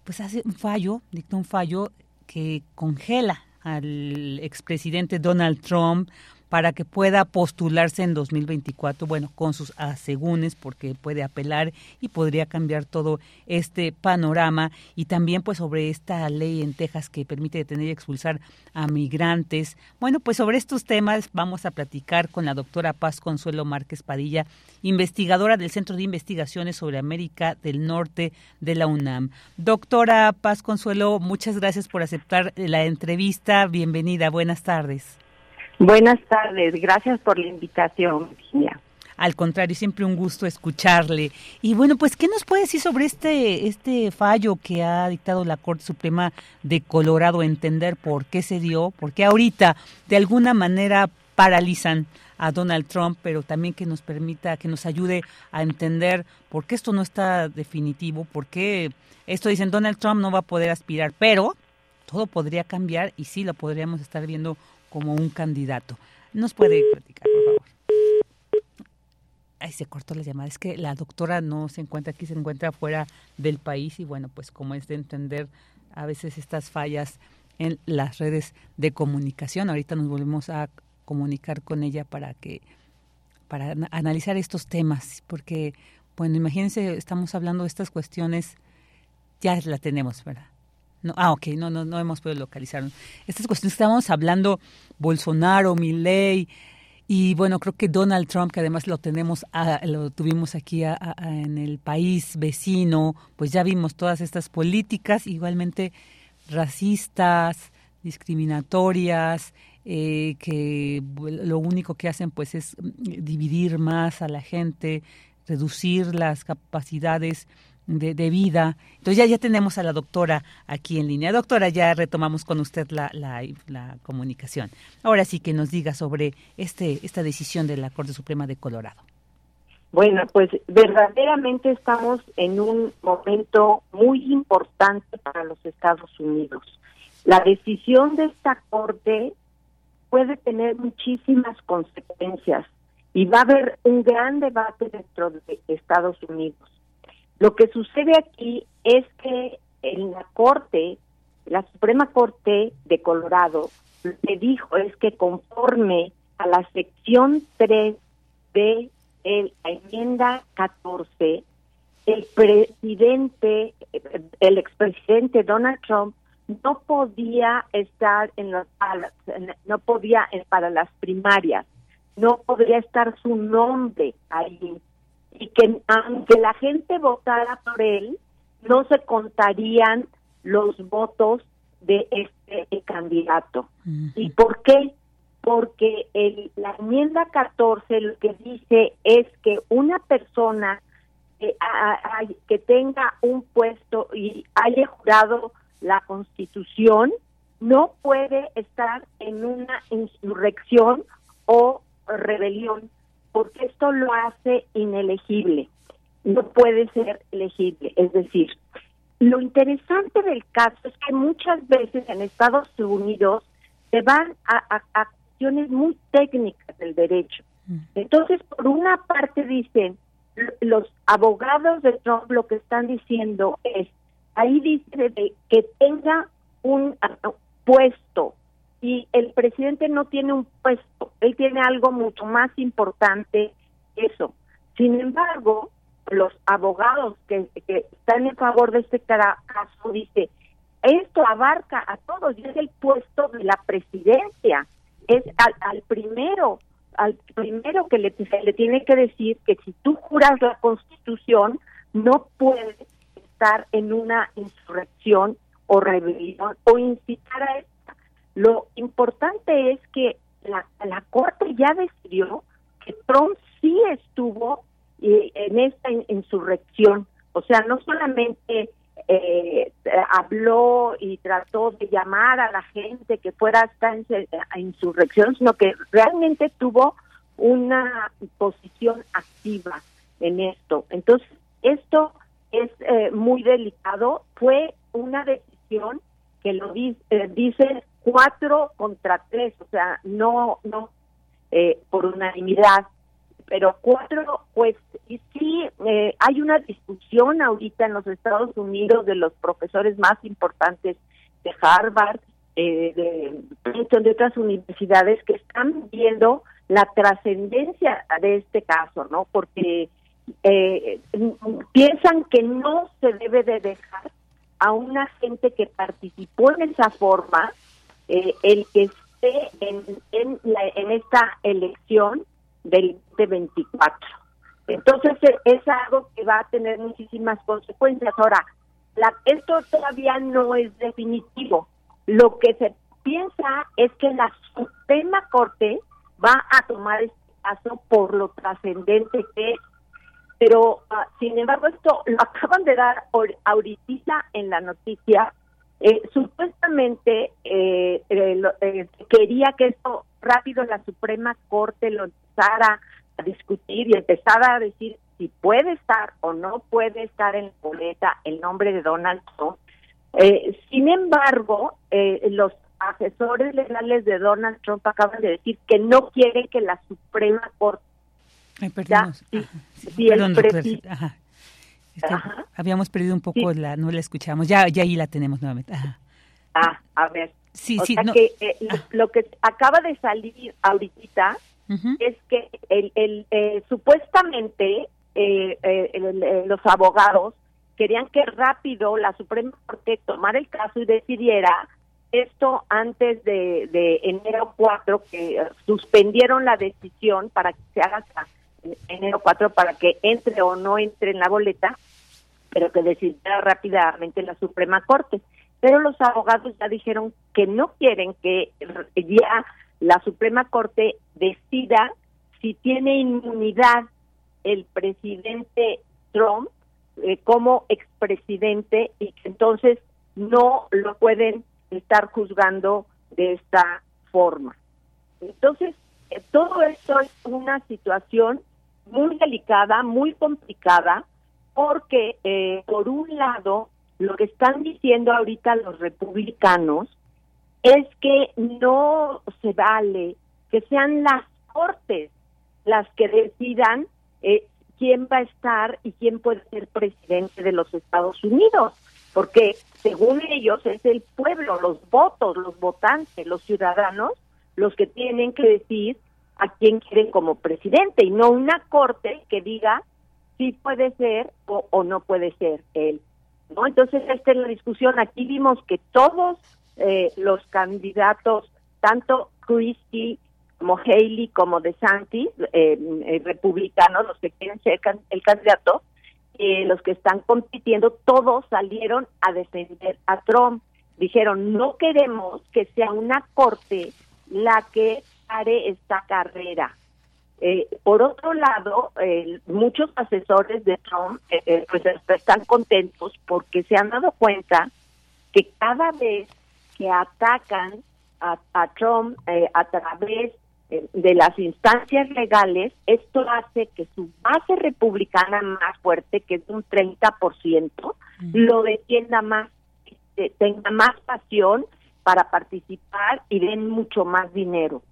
pues hace un fallo, dicta un fallo que congela al expresidente Donald Trump para que pueda postularse en 2024, bueno, con sus asegúnes, porque puede apelar y podría cambiar todo este panorama. Y también, pues, sobre esta ley en Texas que permite detener y expulsar a migrantes. Bueno, pues sobre estos temas vamos a platicar con la doctora Paz Consuelo Márquez Padilla, investigadora del Centro de Investigaciones sobre América del Norte de la UNAM. Doctora Paz Consuelo, muchas gracias por aceptar la entrevista. Bienvenida, buenas tardes. Buenas tardes, gracias por la invitación, Virginia. Al contrario, siempre un gusto escucharle. Y bueno, pues, ¿qué nos puede decir sobre este, este fallo que ha dictado la Corte Suprema de Colorado? Entender por qué se dio, por qué ahorita de alguna manera paralizan a Donald Trump, pero también que nos permita, que nos ayude a entender por qué esto no está definitivo, por qué esto dicen Donald Trump no va a poder aspirar, pero todo podría cambiar y sí lo podríamos estar viendo como un candidato. ¿Nos puede platicar, por favor? Ay, se cortó la llamada. Es que la doctora no se encuentra aquí, se encuentra fuera del país y bueno, pues como es de entender a veces estas fallas en las redes de comunicación. Ahorita nos volvemos a comunicar con ella para que para analizar estos temas, porque bueno, imagínense, estamos hablando de estas cuestiones, ya la tenemos, ¿verdad? Ah, ok, no, no, no hemos podido localizar. Estas cuestiones que estábamos hablando, Bolsonaro, Milley, y bueno, creo que Donald Trump, que además lo tenemos, lo tuvimos aquí en el país vecino, pues ya vimos todas estas políticas igualmente racistas, discriminatorias, eh, que lo único que hacen pues es dividir más a la gente, reducir las capacidades de, vida. Entonces ya, ya tenemos a la doctora aquí en línea. Doctora, ya retomamos con usted la, la, la, comunicación. Ahora sí que nos diga sobre este, esta decisión de la Corte Suprema de Colorado. Bueno, pues verdaderamente estamos en un momento muy importante para los Estados Unidos. La decisión de esta Corte puede tener muchísimas consecuencias y va a haber un gran debate dentro de Estados Unidos. Lo que sucede aquí es que en la Corte, la Suprema Corte de Colorado, le dijo es que conforme a la sección 3 de la enmienda 14, el presidente, el expresidente Donald Trump no podía estar en las no podía para las primarias, no podría estar su nombre ahí y que aunque la gente votara por él, no se contarían los votos de este candidato. ¿Y por qué? Porque el, la enmienda 14 lo que dice es que una persona que, que tenga un puesto y haya jurado la constitución no puede estar en una insurrección o rebelión porque esto lo hace inelegible. no puede ser elegible. Es decir, lo interesante del caso es que muchas veces en Estados Unidos se van a, a, cuestiones muy técnicas del derecho. Mm. Entonces, por una parte dicen, los abogados de Trump lo que están diciendo es, ahí dice que tenga un puesto y el presidente no tiene un puesto, él tiene algo mucho más importante eso. Sin embargo, los abogados que, están en favor de este caso dice, esto abarca a todos y es el puesto de la presidencia, es al, primero, al primero que le, le tiene que decir que si tú juras la constitución, no puedes estar en una insurrección o rebelión o incitar a esta. Lo importante es que la, la Corte ya decidió que Trump sí estuvo eh, en esta insurrección. O sea, no solamente eh, habló y trató de llamar a la gente que fuera esta insurrección, sino que realmente tuvo una posición activa en esto. Entonces, esto es eh, muy delicado. Fue una decisión que lo dice cuatro contra tres, o sea, no, no por unanimidad pero cuatro, pues, y sí, eh, hay una discusión ahorita en los Estados Unidos de los profesores más importantes de Harvard, eh, de de otras universidades que están viendo la trascendencia de este caso, ¿no? Porque eh, piensan que no se debe de dejar a una gente que participó en esa forma, eh, el que esté en, en, la, en esta elección, del 2024. Entonces e, es algo que va a tener muchísimas consecuencias. Ahora, la, esto todavía no es definitivo. Lo que se piensa es que la Suprema Corte va a tomar este caso por lo trascendente que es. Pero, ah, sin embargo, esto lo acaban de dar ahorita en la noticia. Eh, supuestamente eh, eh, quería que esto rápido la Suprema Corte lo empezara a discutir y empezara a decir si puede estar o no puede estar en la boleta el nombre de Donald Trump. Eh, sin embargo, eh, los asesores legales de Donald Trump acaban de decir que no quieren que la Suprema Corte Ay, perdón, Habíamos perdido un poco la, no la escuchamos. Ya, ya ahí la tenemos nuevamente. Ah, a ver. Sí, sí. que eh, lo, que acaba de salir ahorita es que el, el eh, supuestamente eh, eh, los abogados querían que rápido la Suprema Corte tomara el caso y decidiera esto antes de, de enero 4, que suspendieron la decisión para que se haga enero 4 para que entre o no entre en la boleta, pero que decidiera rápidamente la Suprema Corte. Pero los abogados ya dijeron que no quieren que ya la Suprema Corte decida si tiene inmunidad el presidente Trump eh, como expresidente y que entonces no lo pueden estar juzgando de esta forma. Entonces, eh, todo esto es una situación muy delicada, muy complicada, porque eh, por un lado, lo que están diciendo ahorita los republicanos es que no se vale que sean las cortes las que decidan eh, quién va a estar y quién puede ser presidente de los Estados Unidos, porque según ellos es el pueblo, los votos, los votantes, los ciudadanos, los que tienen que decir a quién quieren como presidente y no una corte que diga si puede ser o, no puede ser él. ¿no? Entonces, esta es la discusión. Aquí vimos que todos eh, los candidatos, tanto Christie como Haley como DeSantis, eh, eh, republicanos, los que quieren ser el candidato, los que están compitiendo, todos salieron a defender a Trump. Dijeron, no queremos que sea una corte la que haré esta carrera. por otro lado, muchos asesores de Trump pues están contentos porque se han dado cuenta que cada vez que atacan a, Trump eh, a través eh, de las instancias legales, esto hace que su base republicana más fuerte, que es un 30%, lo defienda más, este, tenga más pasión para participar y den mucho más dinero.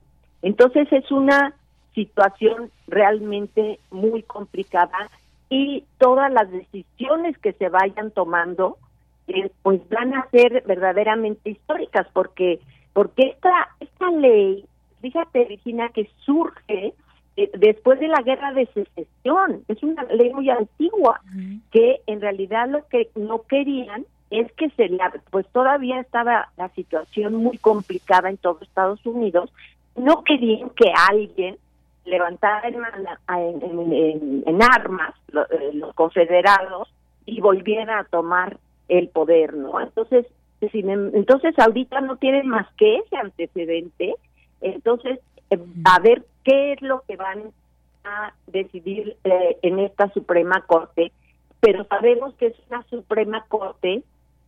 Entonces es una situación realmente muy complicada y todas las decisiones que se vayan tomando eh, pues van a ser verdaderamente históricas porque porque esta esta ley fíjate, Virginia, que surge eh, después de la guerra de secesión. Es una ley muy antigua que en realidad lo que no querían es que se la, pues todavía estaba la situación muy complicada en todo Estados Unidos. No querían que alguien levantara en, en, armas eh, los confederados y volviera a tomar el poder, ¿no? Entonces, entonces ahorita no tienen más que ese antecedente. Entonces, eh, a ver qué es lo que van a decidir eh, en esta Suprema Corte, pero sabemos que es una Suprema Corte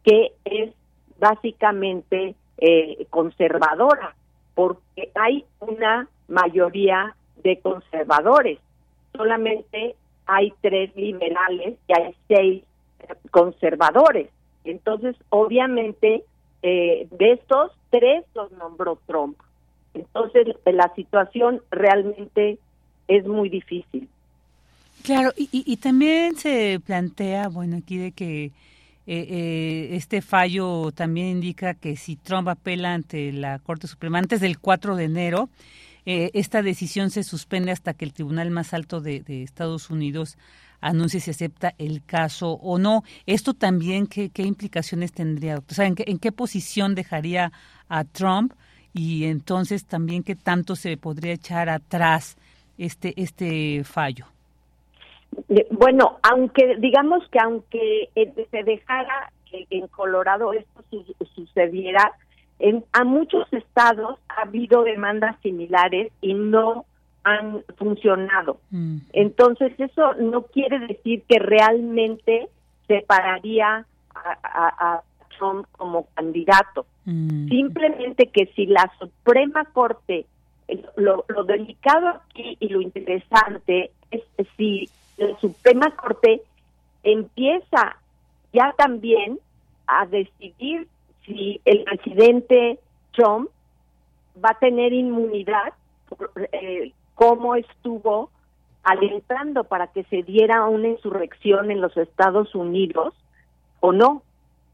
que es básicamente eh, conservadora, porque hay una mayoría de conservadores. Solamente hay tres liberales y hay seis conservadores. Entonces, obviamente, de estos, tres los nombró Trump. Entonces, la situación realmente es muy difícil. Claro, y, también se plantea, bueno, aquí de que eh, eh, este fallo también indica que si Trump apela ante la Corte Suprema antes del 4 de enero, eh, esta decisión se suspende hasta que el Tribunal más alto de, Estados Unidos anuncie si acepta el caso o no. ¿Esto también qué, qué implicaciones tendría? O sea, ¿en qué, ¿en qué posición dejaría a Trump y entonces también qué tanto se podría echar atrás este este fallo. Bueno, aunque digamos que aunque eh, se dejara que en Colorado esto sucediera, en a muchos estados ha habido demandas similares y no han funcionado. Mm. Entonces eso no quiere decir que realmente separaría a, a Trump como candidato. Mm. Simplemente que si la Suprema Corte, lo, delicado aquí y lo interesante es si la Suprema Corte empieza ya también a decidir si el presidente Trump va a tener inmunidad, eh, como estuvo alentando para que se diera una insurrección en los Estados Unidos o no.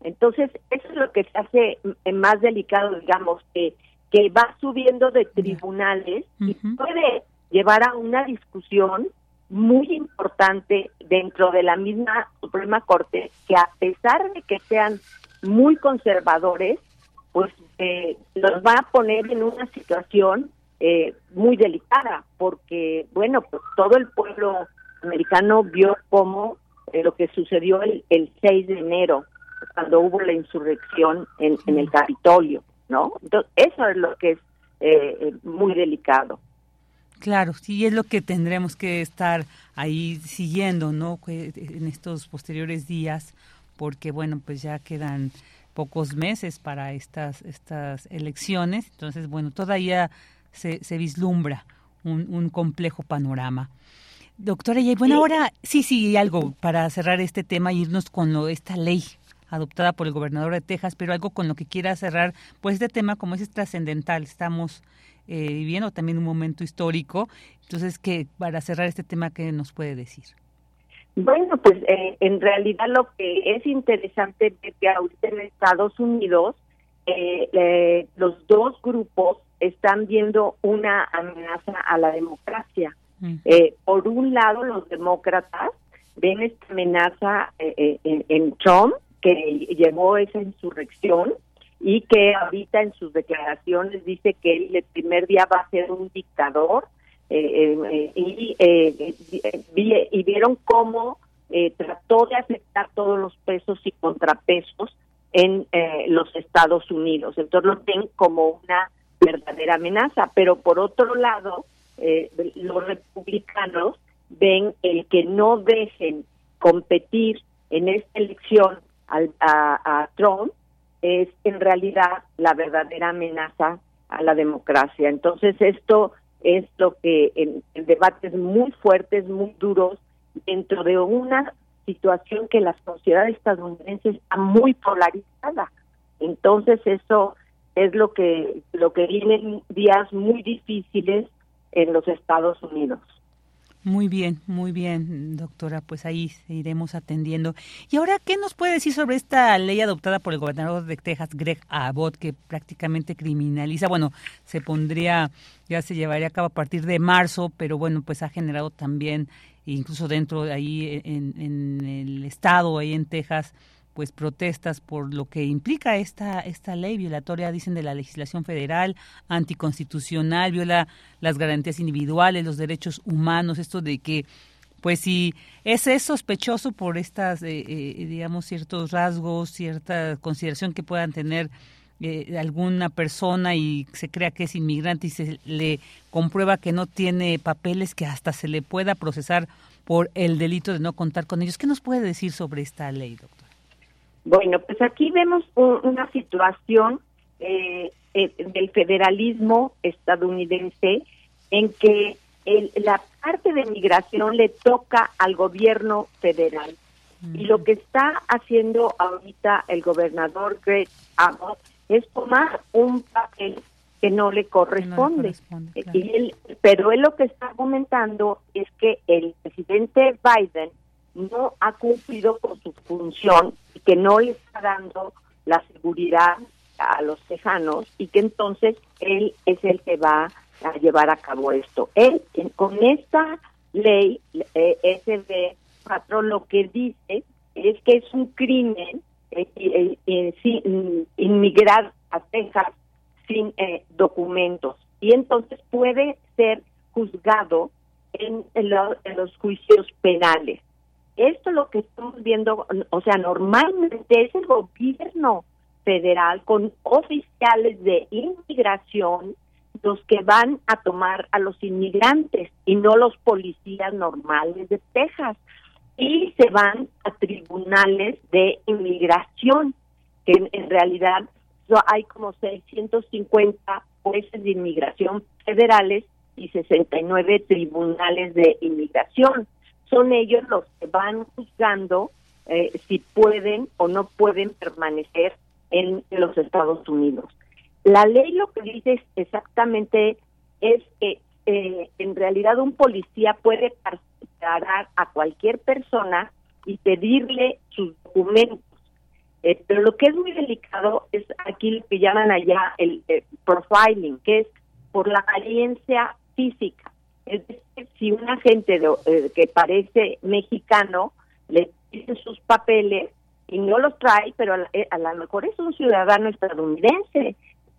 Entonces, eso es lo que se hace más delicado, digamos, que, que va subiendo de tribunales y puede llevar a una discusión muy importante dentro de la misma Suprema Corte, que a pesar de que sean muy conservadores, pues eh, los va a poner en una situación eh, muy delicada, porque, bueno, pues todo el pueblo americano vio cómo eh, lo que sucedió el, el 6 de enero cuando hubo la insurrección en, el Capitolio, ¿no? Entonces, eso es lo que es eh, muy delicado. Claro, sí, es lo que tendremos que estar ahí siguiendo, ¿no? En estos posteriores días, porque, bueno, pues ya quedan pocos meses para estas, estas elecciones, entonces, bueno, todavía se, se vislumbra un, un complejo panorama. Doctora, y bueno, ahora sí, sí, algo para cerrar este tema irnos con lo, esta ley adoptada por el gobernador de Texas, pero algo con lo que quiera cerrar, pues este tema como es trascendental, estamos eh, viviendo también un momento histórico, entonces que para cerrar este tema, ¿qué nos puede decir? Bueno, pues eh, en realidad lo que es interesante es que ahorita en Estados Unidos eh, los dos grupos están viendo una amenaza a la democracia. Mm. por un lado, los demócratas ven esta amenaza en, Trump que llevó esa insurrección y que ahorita en sus declaraciones dice que él el primer día va a ser un dictador eh, eh, y, eh, y vieron cómo trató de aceptar todos los pesos y contrapesos en los Estados Unidos. Entonces lo ven como una verdadera amenaza, pero por otro lado, los republicanos ven el que no dejen competir en esta elección a, Trump es en realidad la verdadera amenaza a la democracia. Entonces esto es lo que en, debates muy fuertes, muy duros, dentro de una situación que la sociedad estadounidense está muy polarizada. Entonces eso es lo que lo que vienen días muy difíciles en los Estados Unidos. Muy bien, muy bien, doctora. Pues ahí iremos atendiendo. Y ahora, ¿qué nos puede decir sobre esta ley adoptada por el gobernador de Texas, Greg Abbott, que prácticamente criminaliza? Bueno, se pondría, ya se llevaría a cabo a partir de marzo, pero bueno, pues ha generado también, incluso dentro de ahí en, en el estado, ahí en Texas, pues protestas por lo que implica esta esta ley violatoria dicen de la legislación federal anticonstitucional viola las garantías individuales los derechos humanos esto de que pues si ese es sospechoso por estas eh, eh, digamos ciertos rasgos cierta consideración que puedan tener eh, alguna persona y se crea que es inmigrante y se le comprueba que no tiene papeles que hasta se le pueda procesar por el delito de no contar con ellos. ¿Qué nos puede decir sobre esta ley, doctor? Bueno, pues aquí vemos una situación eh, eh, del federalismo estadounidense en que la parte de migración le toca al gobierno federal. Y lo que está haciendo ahorita el gobernador Greg Abbott es tomar un papel que no le corresponde. y él, pero él lo que está comentando es que el presidente Biden no ha cumplido con su función y que no le está dando la seguridad a los tejanos y que entonces él es el que va a llevar a cabo esto. Él, con esta ley eh, SB 4 lo que dice es que es un crimen eh, eh, eh inmigrar a Texas sin documentos y entonces puede ser juzgado en los juicios penales esto lo que estamos viendo, o sea, normalmente es el gobierno federal con oficiales de inmigración los que van a tomar a los inmigrantes y no los policías normales de Texas. Y se van a tribunales de inmigración, que en, realidad hay como 650 jueces de inmigración federales y 69 tribunales de inmigración son ellos los que van juzgando eh, si pueden o no pueden permanecer en los Estados Unidos. La ley lo que dice exactamente es que eh, en realidad un policía puede parar a cualquier persona y pedirle sus documentos. Eh, pero lo que es muy delicado es aquí lo que llaman allá el profiling, que es por la apariencia física. Es decir, si un agente eh, que parece mexicano le dice sus papeles y no los trae, pero eh, a, lo mejor es un ciudadano estadounidense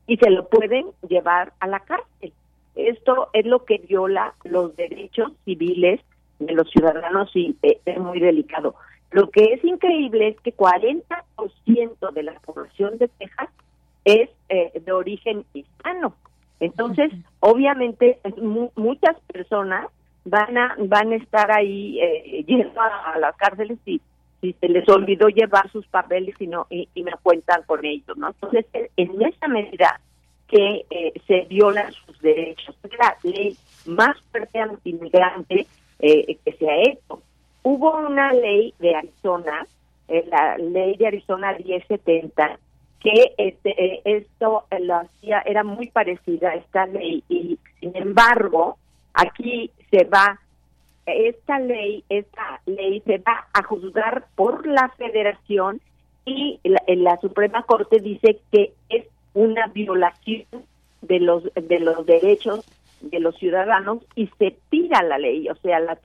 y se lo pueden llevar a la cárcel. Esto es lo que viola los derechos civiles de los ciudadanos y eh, es muy delicado. Lo que es increíble es que 40% de la población de Texas es de origen hispano. Entonces, obviamente, muchas personas van a van a estar ahí eh, yendo a, las cárceles y si se les olvidó llevar sus papeles y no y, me cuentan con ellos, ¿no? Entonces, en esa medida que eh, se violan sus derechos, es la ley más fuerte anti-inmigrante eh, que se ha hecho. Hubo una ley de Arizona, eh, la ley de Arizona 1070, que este, eh, esto lo hacía, era muy parecida a esta ley y sin embargo aquí se va, esta ley, esta ley se va a juzgar por la federación y la, la Suprema Corte dice que es una violación de los de los derechos de los ciudadanos y se tira la ley, o sea, la,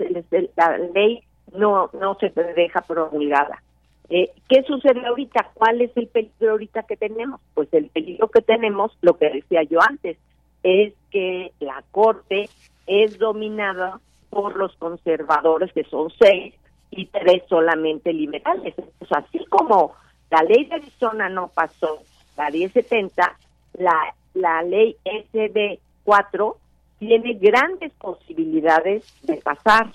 la ley no no se deja promulgada. Eh, ¿Qué sucede ahorita? ¿Cuál es el peligro ahorita que tenemos? Pues el peligro que tenemos, lo que decía yo antes, es que la Corte es dominada por los conservadores, que son seis, y tres solamente liberales. Pues así como la ley de Arizona no pasó, la 1070, la, la ley SB 4 tiene grandes posibilidades de pasar.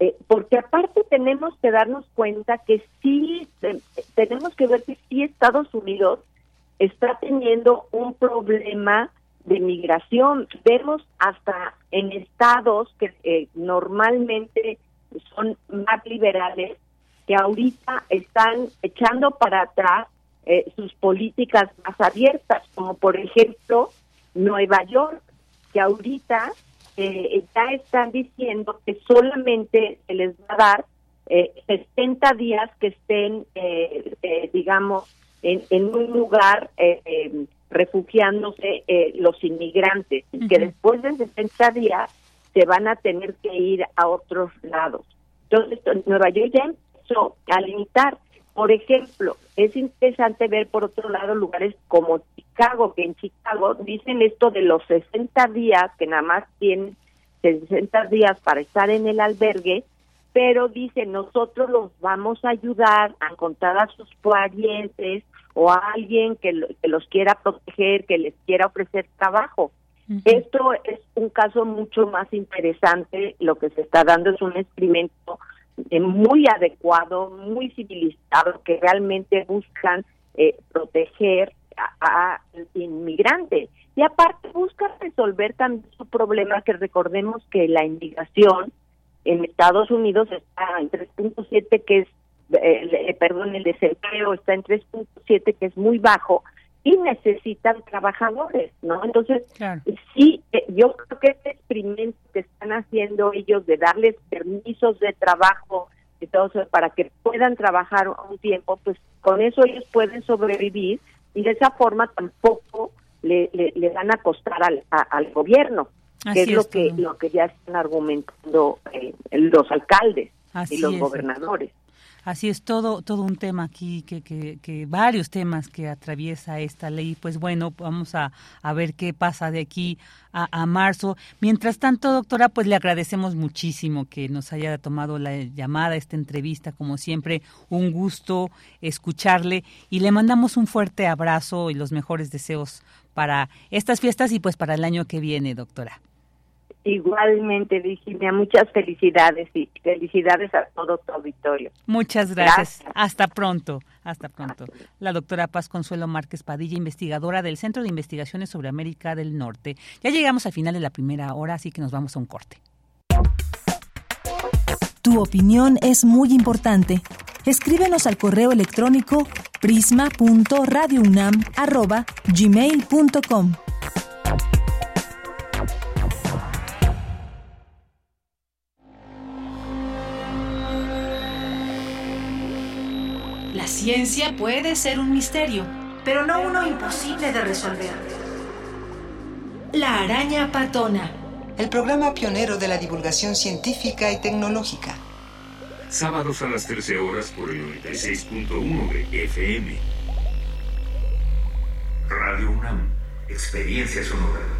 Eh, porque aparte tenemos que darnos cuenta que sí, eh, tenemos que ver que sí Estados Unidos está teniendo un problema de migración. Vemos hasta en estados que eh, normalmente son más liberales, que ahorita están echando para atrás eh, sus políticas más abiertas, como por ejemplo Nueva York, que ahorita eh, ya están diciendo que solamente se les va a dar eh, 60 días que estén, eh, digamos, en, en, un lugar refugiándose los inmigrantes, que después de 60 días se van a tener que ir a otros lados. Entonces, Nueva York ya empezó a limitar. Por ejemplo, es interesante ver por otro lado lugares como Chicago, que en Chicago dicen esto de los 60 días, que nada más tienen 60 días para estar en el albergue, pero dicen nosotros los vamos a ayudar a encontrar a sus parientes o a alguien que, que los quiera proteger, que les quiera ofrecer trabajo. Esto es un caso mucho más interesante. Lo que se está dando es un experimento eh, muy adecuado, muy civilizado, que realmente buscan eh, proteger a, a inmigrantes. Y aparte buscan resolver también su problema, que recordemos que la inmigración en Estados Unidos está en 3.7, que es, eh, perdón, el desempleo está en 3.7, que es muy bajo, y necesitan trabajadores, ¿no? Entonces, sí, eh, yo creo que este experimento que están haciendo ellos de darles permisos de trabajo y todo eso para que puedan trabajar un tiempo, pues con eso ellos pueden sobrevivir y de esa forma tampoco le, le, van a costar al, al gobierno, que es, lo que lo que ya están argumentando eh, los alcaldes y los gobernadores. Así es, todo, todo un tema aquí, que, que, que, varios temas que atraviesa esta ley. Pues bueno, vamos a, a ver qué pasa de aquí a, a, marzo. Mientras tanto, doctora, pues le agradecemos muchísimo que nos haya tomado la llamada, esta entrevista, como siempre, un gusto escucharle y le mandamos un fuerte abrazo y los mejores deseos para estas fiestas y pues para el año que viene, doctora. Igualmente, Virginia, muchas felicidades y felicidades a todo tu auditorio. Muchas gracias. Hasta pronto. Hasta pronto. La doctora Paz Consuelo Márquez Padilla, investigadora del Centro de Investigaciones sobre América del Norte. Ya llegamos al final de la primera hora, así que nos vamos a un corte. Tu opinión es muy importante. Escríbenos al correo electrónico prisma.radiounam@gmail.com. ciencia puede ser un misterio, pero no uno imposible de resolver. La araña patona. El programa pionero de la divulgación científica y tecnológica. Sábados a las 13 horas por el 96.1 de FM. Radio UNAM. Experiencia sonora.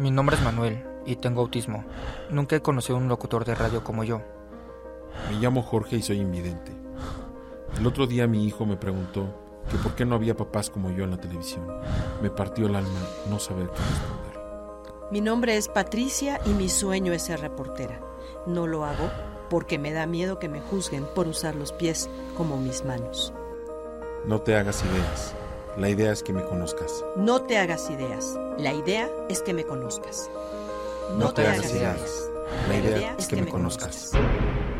Mi nombre es Manuel y tengo autismo. Nunca he conocido a un locutor de radio como yo. Me llamo Jorge y soy invidente. El otro día mi hijo me preguntó que por qué no había papás como yo en la televisión. Me partió el alma no saber qué responder. Mi nombre es Patricia y mi sueño es ser reportera. No lo hago porque me da miedo que me juzguen por usar los pies como mis manos. No te hagas ideas. La idea es que me conozcas. No te hagas ideas. La idea es que me conozcas. No, no te, te, hagas ideas. ideas. La idea, La idea es, es que, que, me conozcas. conozcas.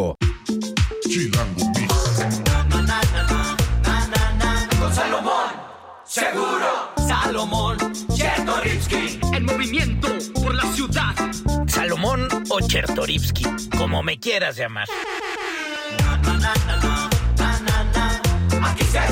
Chilango Mix. Con Salomón, seguro. Salomón, Chertorivsky. En movimiento por la ciudad. Salomón o Chertorivsky, como me quieras llamar. Aquí está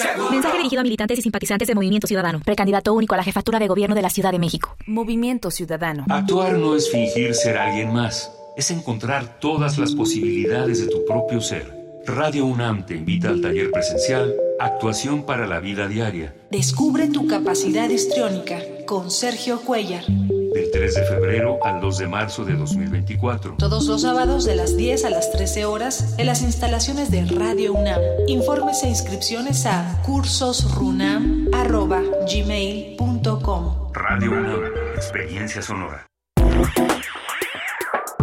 Seguro. Mensaje dirigido a militantes y simpatizantes de Movimiento Ciudadano. Precandidato único a la jefatura de gobierno de la Ciudad de México. Movimiento Ciudadano. Actuar no es fingir ser alguien más, es encontrar todas las posibilidades de tu propio ser. Radio UNAM te invita al taller presencial Actuación para la vida diaria, Descubre tu capacidad histriónica con Sergio Cuellar. del 3 de febrero al 2 de marzo de 2024. Todos los sábados de las 10 a las 13 horas en las instalaciones de Radio UNAM. Informes e inscripciones a cursosrunam.gmail.com Radio UNAM, experiencia sonora.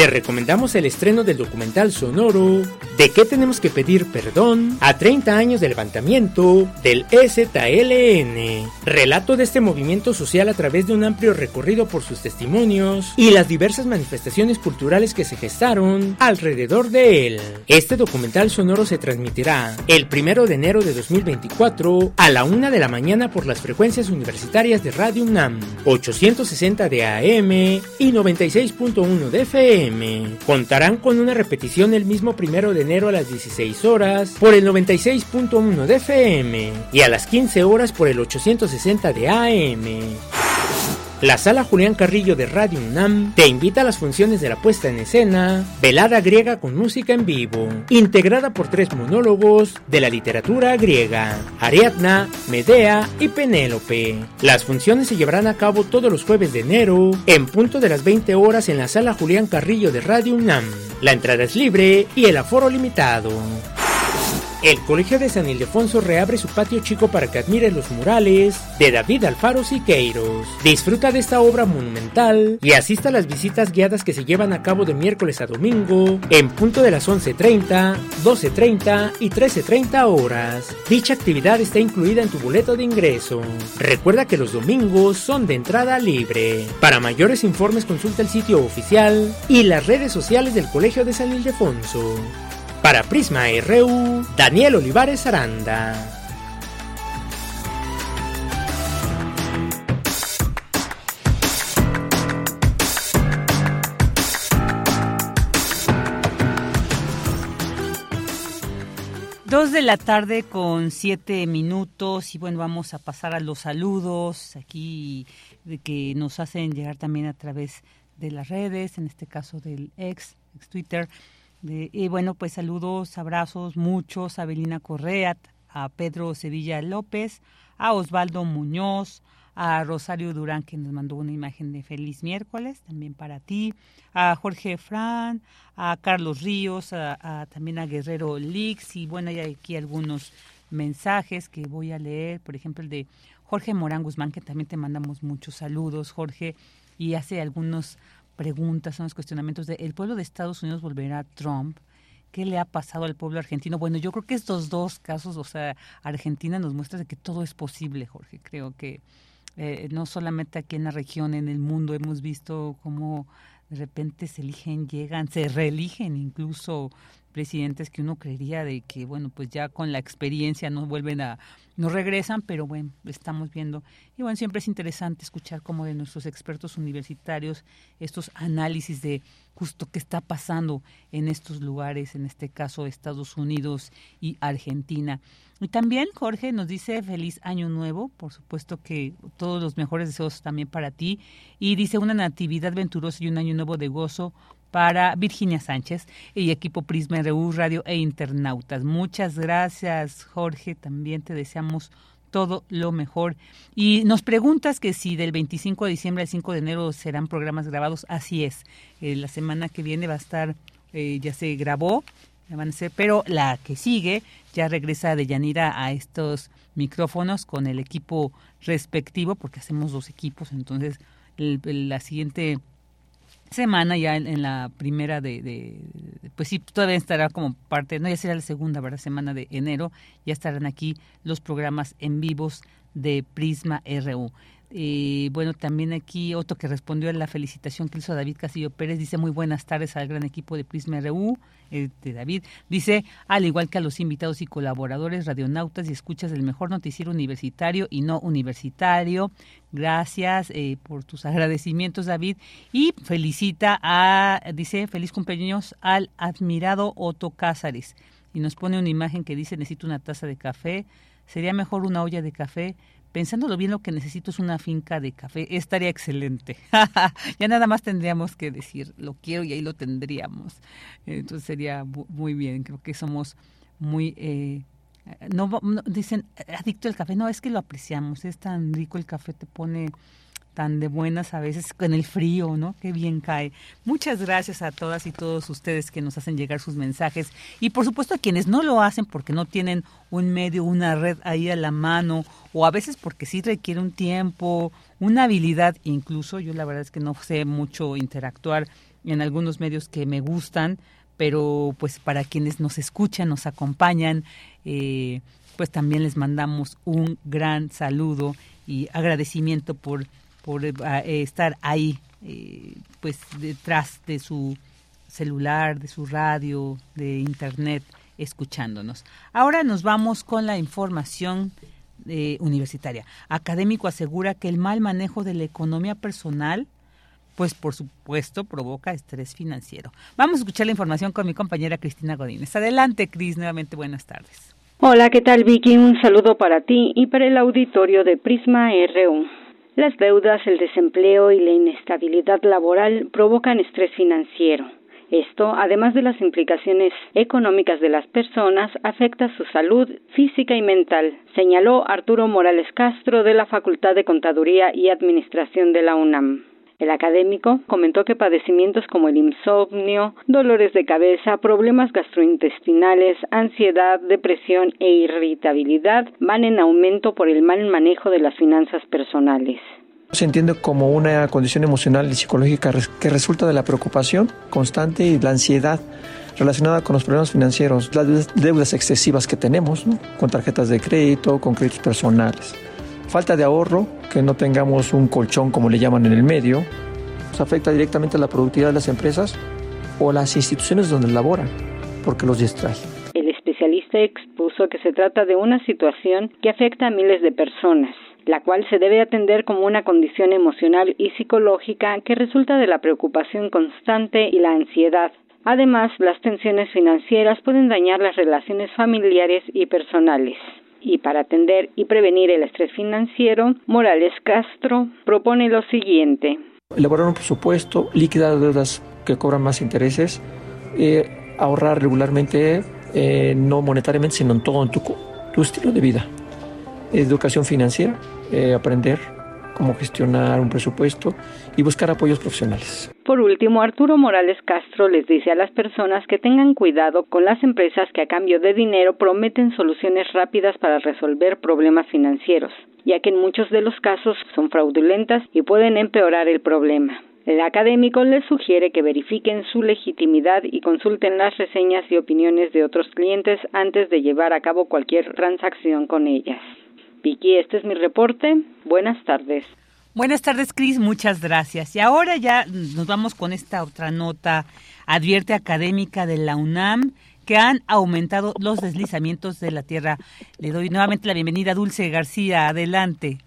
Te recomendamos el estreno del documental sonoro ¿De qué tenemos que pedir perdón? A 30 años de levantamiento del EZLN. Relato de este movimiento social a través de un amplio recorrido por sus testimonios y las diversas manifestaciones culturales que se gestaron alrededor de él. Este documental sonoro se transmitirá el primero de enero de 2024 a la una de la mañana por las frecuencias universitarias de Radio UNAM, 860 de AM y 96.1 de FM. Contarán con una repetición el mismo primero de enero a las 16 horas por el 96.1 de FM y a las 15 horas por el 860 de AM. La sala Julián Carrillo de Radio UNAM te invita a las funciones de la puesta en escena Velada griega con música en vivo, integrada por tres monólogos de la literatura griega, Ariadna, Medea y Penélope. Las funciones se llevarán a cabo todos los jueves de enero, en punto de las 20 horas en la sala Julián Carrillo de Radio UNAM. La entrada es libre y el aforo limitado. El Colegio de San Ildefonso reabre su patio chico para que admires los murales de David Alfaro Siqueiros. Disfruta de esta obra monumental y asista a las visitas guiadas que se llevan a cabo de miércoles a domingo en punto de las 11.30, 12.30 y 13.30 horas. Dicha actividad está incluida en tu boleto de ingreso. Recuerda que los domingos son de entrada libre. Para mayores informes consulta el sitio oficial y las redes sociales del Colegio de San Ildefonso. Para Prisma RU, Daniel Olivares Aranda. Dos de la tarde con siete minutos y bueno, vamos a pasar a los saludos aquí de que nos hacen llegar también a través de las redes, en este caso del ex, ex Twitter. De- y bueno, pues saludos, abrazos, muchos a Belina Correa, a Pedro Sevilla López, a Osvaldo Muñoz, a Rosario Durán, que nos mandó una imagen de feliz miércoles, también para ti, a Jorge Fran, a Carlos Ríos, a, a- también a Guerrero Lix, y bueno, hay aquí algunos mensajes que voy a leer, por ejemplo, el de Jorge Morán Guzmán, que también te mandamos muchos saludos, Jorge, y hace algunos preguntas, unos cuestionamientos de ¿el pueblo de Estados Unidos volverá a Trump? ¿Qué le ha pasado al pueblo argentino? Bueno, yo creo que estos dos casos, o sea, Argentina nos muestra de que todo es posible, Jorge. Creo que eh, no solamente aquí en la región, en el mundo, hemos visto cómo de repente se eligen, llegan, se reeligen incluso presidentes que uno creería de que, bueno, pues ya con la experiencia no vuelven a, no regresan, pero bueno, estamos viendo. Y bueno, siempre es interesante escuchar como de nuestros expertos universitarios estos análisis de justo qué está pasando en estos lugares, en este caso Estados Unidos y Argentina. Y también Jorge nos dice feliz año nuevo, por supuesto que todos los mejores deseos también para ti. Y dice una natividad venturosa y un año nuevo de gozo para Virginia Sánchez y equipo Prisma RU Radio e Internautas. Muchas gracias, Jorge. También te deseamos todo lo mejor. Y nos preguntas que si del 25 de diciembre al 5 de enero serán programas grabados. Así es. Eh, la semana que viene va a estar, eh, ya se grabó, pero la que sigue ya regresa de Yanira a estos micrófonos con el equipo respectivo, porque hacemos dos equipos. Entonces, la siguiente semana ya en, la primera de, pues sí, todavía estará como parte, no, ya será la segunda, ¿verdad? Semana de enero, ya estarán aquí los programas en vivos de Prisma RU. Y bueno, también aquí otro que respondió a la felicitación que hizo David Castillo Pérez, dice muy buenas tardes al gran equipo de Prisma RU, eh, de David. Dice, al igual que a los invitados y colaboradores, radionautas y escuchas del mejor noticiero universitario y no universitario. Gracias eh, por tus agradecimientos, David. Y felicita a, dice, feliz cumpleaños al admirado Otto Cázares. Y nos pone una imagen que dice, necesito una taza de café. Sería mejor una olla de café pensándolo bien, lo que necesito es una finca de café. Estaría excelente. ya nada más tendríamos que decir, lo quiero y ahí lo tendríamos. Entonces sería muy bien. Creo que somos muy... Eh, no, dicen adicto al café. No, es que lo apreciamos. Es tan rico el café, te pone tan de buenas a veces con el frío, ¿no? Qué bien cae. Muchas gracias a todas y todos ustedes que nos hacen llegar sus mensajes y por supuesto a quienes no lo hacen porque no tienen un medio, una red ahí a la mano o a veces porque sí requiere un tiempo, una habilidad, incluso yo la verdad es que no sé mucho interactuar en algunos medios que me gustan, pero pues para quienes nos escuchan, nos acompañan, eh, pues también les mandamos un gran saludo y agradecimiento por por eh, estar ahí, eh, pues detrás de su celular, de su radio, de internet, escuchándonos. Ahora nos vamos con la información eh, universitaria. Académico asegura que el mal manejo de la economía personal, pues por supuesto provoca estrés financiero. Vamos a escuchar la información con mi compañera Cristina Godínez. Adelante, Cris, nuevamente buenas tardes. Hola, ¿qué tal, Vicky? Un saludo para ti y para el auditorio de Prisma RU. Las deudas, el desempleo y la inestabilidad laboral provocan estrés financiero. Esto, además de las implicaciones económicas de las personas, afecta su salud física y mental, señaló Arturo Morales Castro de la Facultad de Contaduría y Administración de la UNAM. El académico comentó que padecimientos como el insomnio, dolores de cabeza, problemas gastrointestinales, ansiedad, depresión e irritabilidad van en aumento por el mal manejo de las finanzas personales. Se entiende como una condición emocional y psicológica que resulta de la preocupación constante y la ansiedad relacionada con los problemas financieros, las deudas excesivas que tenemos, con tarjetas de crédito, con créditos personales falta de ahorro, que no tengamos un colchón como le llaman en el medio, nos afecta directamente a la productividad de las empresas o las instituciones donde laboran, porque los distrae. El especialista expuso que se trata de una situación que afecta a miles de personas, la cual se debe atender como una condición emocional y psicológica que resulta de la preocupación constante y la ansiedad. Además, las tensiones financieras pueden dañar las relaciones familiares y personales y para atender y prevenir el estrés financiero, Morales Castro propone lo siguiente. Elaborar un presupuesto, liquidar deudas que cobran más intereses, eh, ahorrar regularmente, eh, no monetariamente, sino en todo en tu, estilo de vida. Educación financiera, eh, aprender cómo gestionar un presupuesto y buscar apoyos profesionales. Por último, Arturo Morales Castro les dice a las personas que tengan cuidado con las empresas que a cambio de dinero prometen soluciones rápidas para resolver problemas financieros, ya que en muchos de los casos son fraudulentas y pueden empeorar el problema. El académico les sugiere que verifiquen su legitimidad y consulten las reseñas y opiniones de otros clientes antes de llevar a cabo cualquier transacción con ellas. Vicky, este es mi reporte. Buenas tardes. Buenas tardes, Cris. Muchas gracias. Y ahora ya nos vamos con esta otra nota. Advierte académica de la UNAM que han aumentado los deslizamientos de la tierra. Le doy nuevamente la bienvenida a Dulce García. Adelante.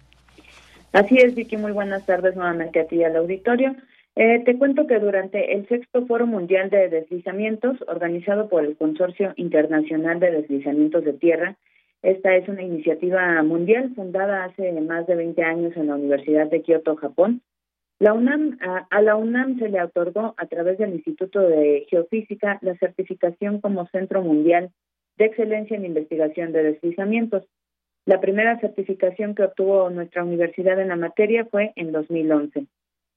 Así es, Vicky. Muy buenas tardes nuevamente a ti al auditorio. Eh, te cuento que durante el sexto Foro Mundial de Deslizamientos, organizado por el Consorcio Internacional de Deslizamientos de Tierra, esta es una iniciativa mundial fundada hace más de 20 años en la Universidad de Kioto, Japón. La UNAM, a, la UNAM se le otorgó a través del Instituto de Geofísica la certificación como Centro Mundial de Excelencia en Investigación de Deslizamientos. La primera certificación que obtuvo nuestra universidad en la materia fue en 2011.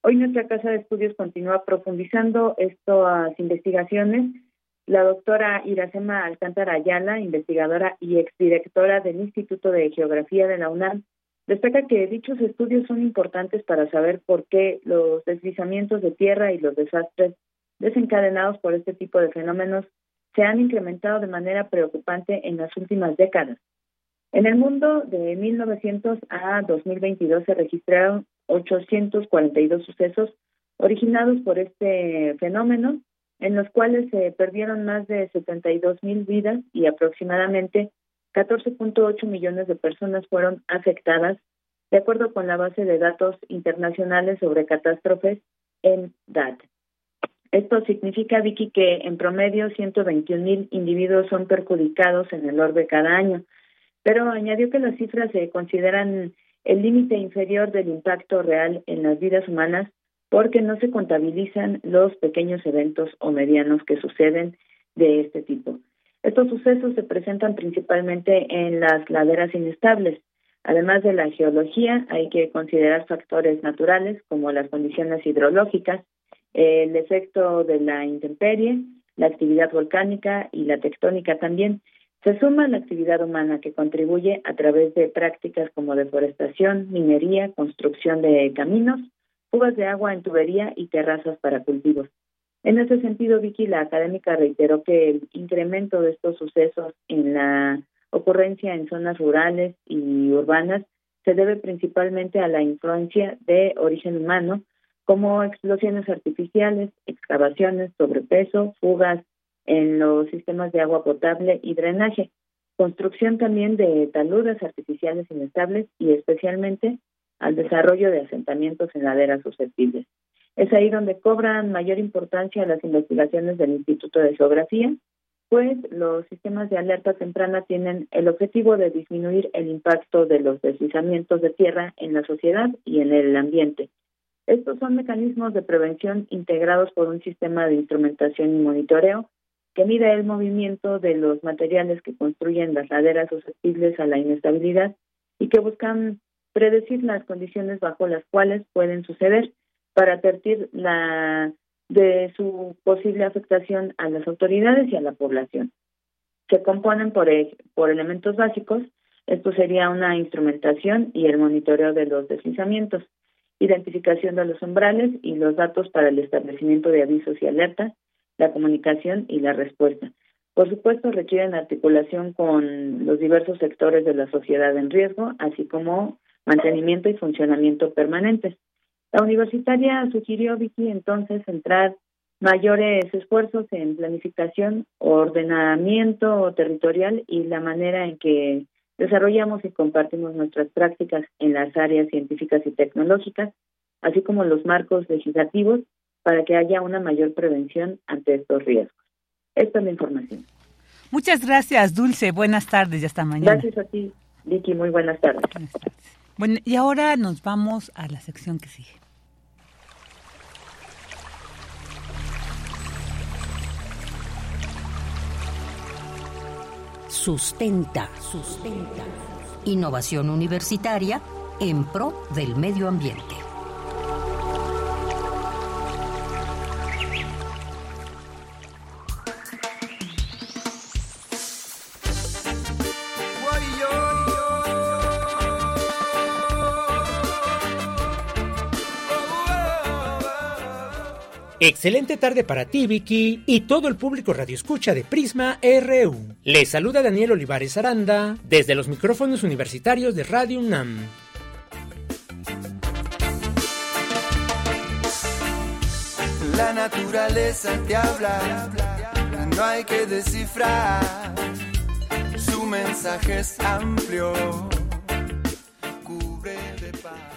Hoy nuestra Casa de Estudios continúa profundizando estas investigaciones la doctora Iracema Alcántara Ayala, investigadora y exdirectora del Instituto de Geografía de la UNAM, destaca que dichos estudios son importantes para saber por qué los deslizamientos de tierra y los desastres desencadenados por este tipo de fenómenos se han incrementado de manera preocupante en las últimas décadas. En el mundo de 1900 a 2022 se registraron 842 sucesos originados por este fenómeno en los cuales se perdieron más de 72 mil vidas y aproximadamente 14.8 millones de personas fueron afectadas, de acuerdo con la base de datos internacionales sobre catástrofes en DAT. Esto significa, Vicky, que en promedio 121 mil individuos son perjudicados en el orbe cada año, pero añadió que las cifras se consideran el límite inferior del impacto real en las vidas humanas porque no se contabilizan los pequeños eventos o medianos que suceden de este tipo. Estos sucesos se presentan principalmente en las laderas inestables. Además de la geología, hay que considerar factores naturales como las condiciones hidrológicas, el efecto de la intemperie, la actividad volcánica y la tectónica también. Se suma la actividad humana que contribuye a través de prácticas como deforestación, minería, construcción de caminos, fugas de agua en tubería y terrazas para cultivos. En ese sentido, Vicky, la académica reiteró que el incremento de estos sucesos en la ocurrencia en zonas rurales y urbanas se debe principalmente a la influencia de origen humano, como explosiones artificiales, excavaciones, sobrepeso, fugas en los sistemas de agua potable y drenaje, construcción también de taludes artificiales inestables y especialmente al desarrollo de asentamientos en laderas susceptibles. Es ahí donde cobran mayor importancia las investigaciones del Instituto de Geografía, pues los sistemas de alerta temprana tienen el objetivo de disminuir el impacto de los deslizamientos de tierra en la sociedad y en el ambiente. Estos son mecanismos de prevención integrados por un sistema de instrumentación y monitoreo que mide el movimiento de los materiales que construyen las laderas susceptibles a la inestabilidad y que buscan predecir las condiciones bajo las cuales pueden suceder para advertir la de su posible afectación a las autoridades y a la población. Se componen por, e, por elementos básicos, esto sería una instrumentación y el monitoreo de los deslizamientos, identificación de los umbrales y los datos para el establecimiento de avisos y alertas, la comunicación y la respuesta. Por supuesto, requieren articulación con los diversos sectores de la sociedad en riesgo, así como mantenimiento y funcionamiento permanentes. La universitaria sugirió, Vicky, entonces centrar mayores esfuerzos en planificación, ordenamiento territorial y la manera en que desarrollamos y compartimos nuestras prácticas en las áreas científicas y tecnológicas, así como los marcos legislativos para que haya una mayor prevención ante estos riesgos. Esta es la información. Muchas gracias, Dulce. Buenas tardes y hasta mañana. Gracias a ti, Vicky. Muy buenas tardes. Buenas tardes. Bueno, y ahora nos vamos a la sección que sigue. Sustenta, sustenta. Innovación universitaria en pro del medio ambiente. Excelente tarde para ti, Vicky, y todo el público radio escucha de Prisma RU. Les saluda Daniel Olivares Aranda desde los micrófonos universitarios de Radio UNAM. La naturaleza te habla no hay que descifrar. Su mensaje es amplio.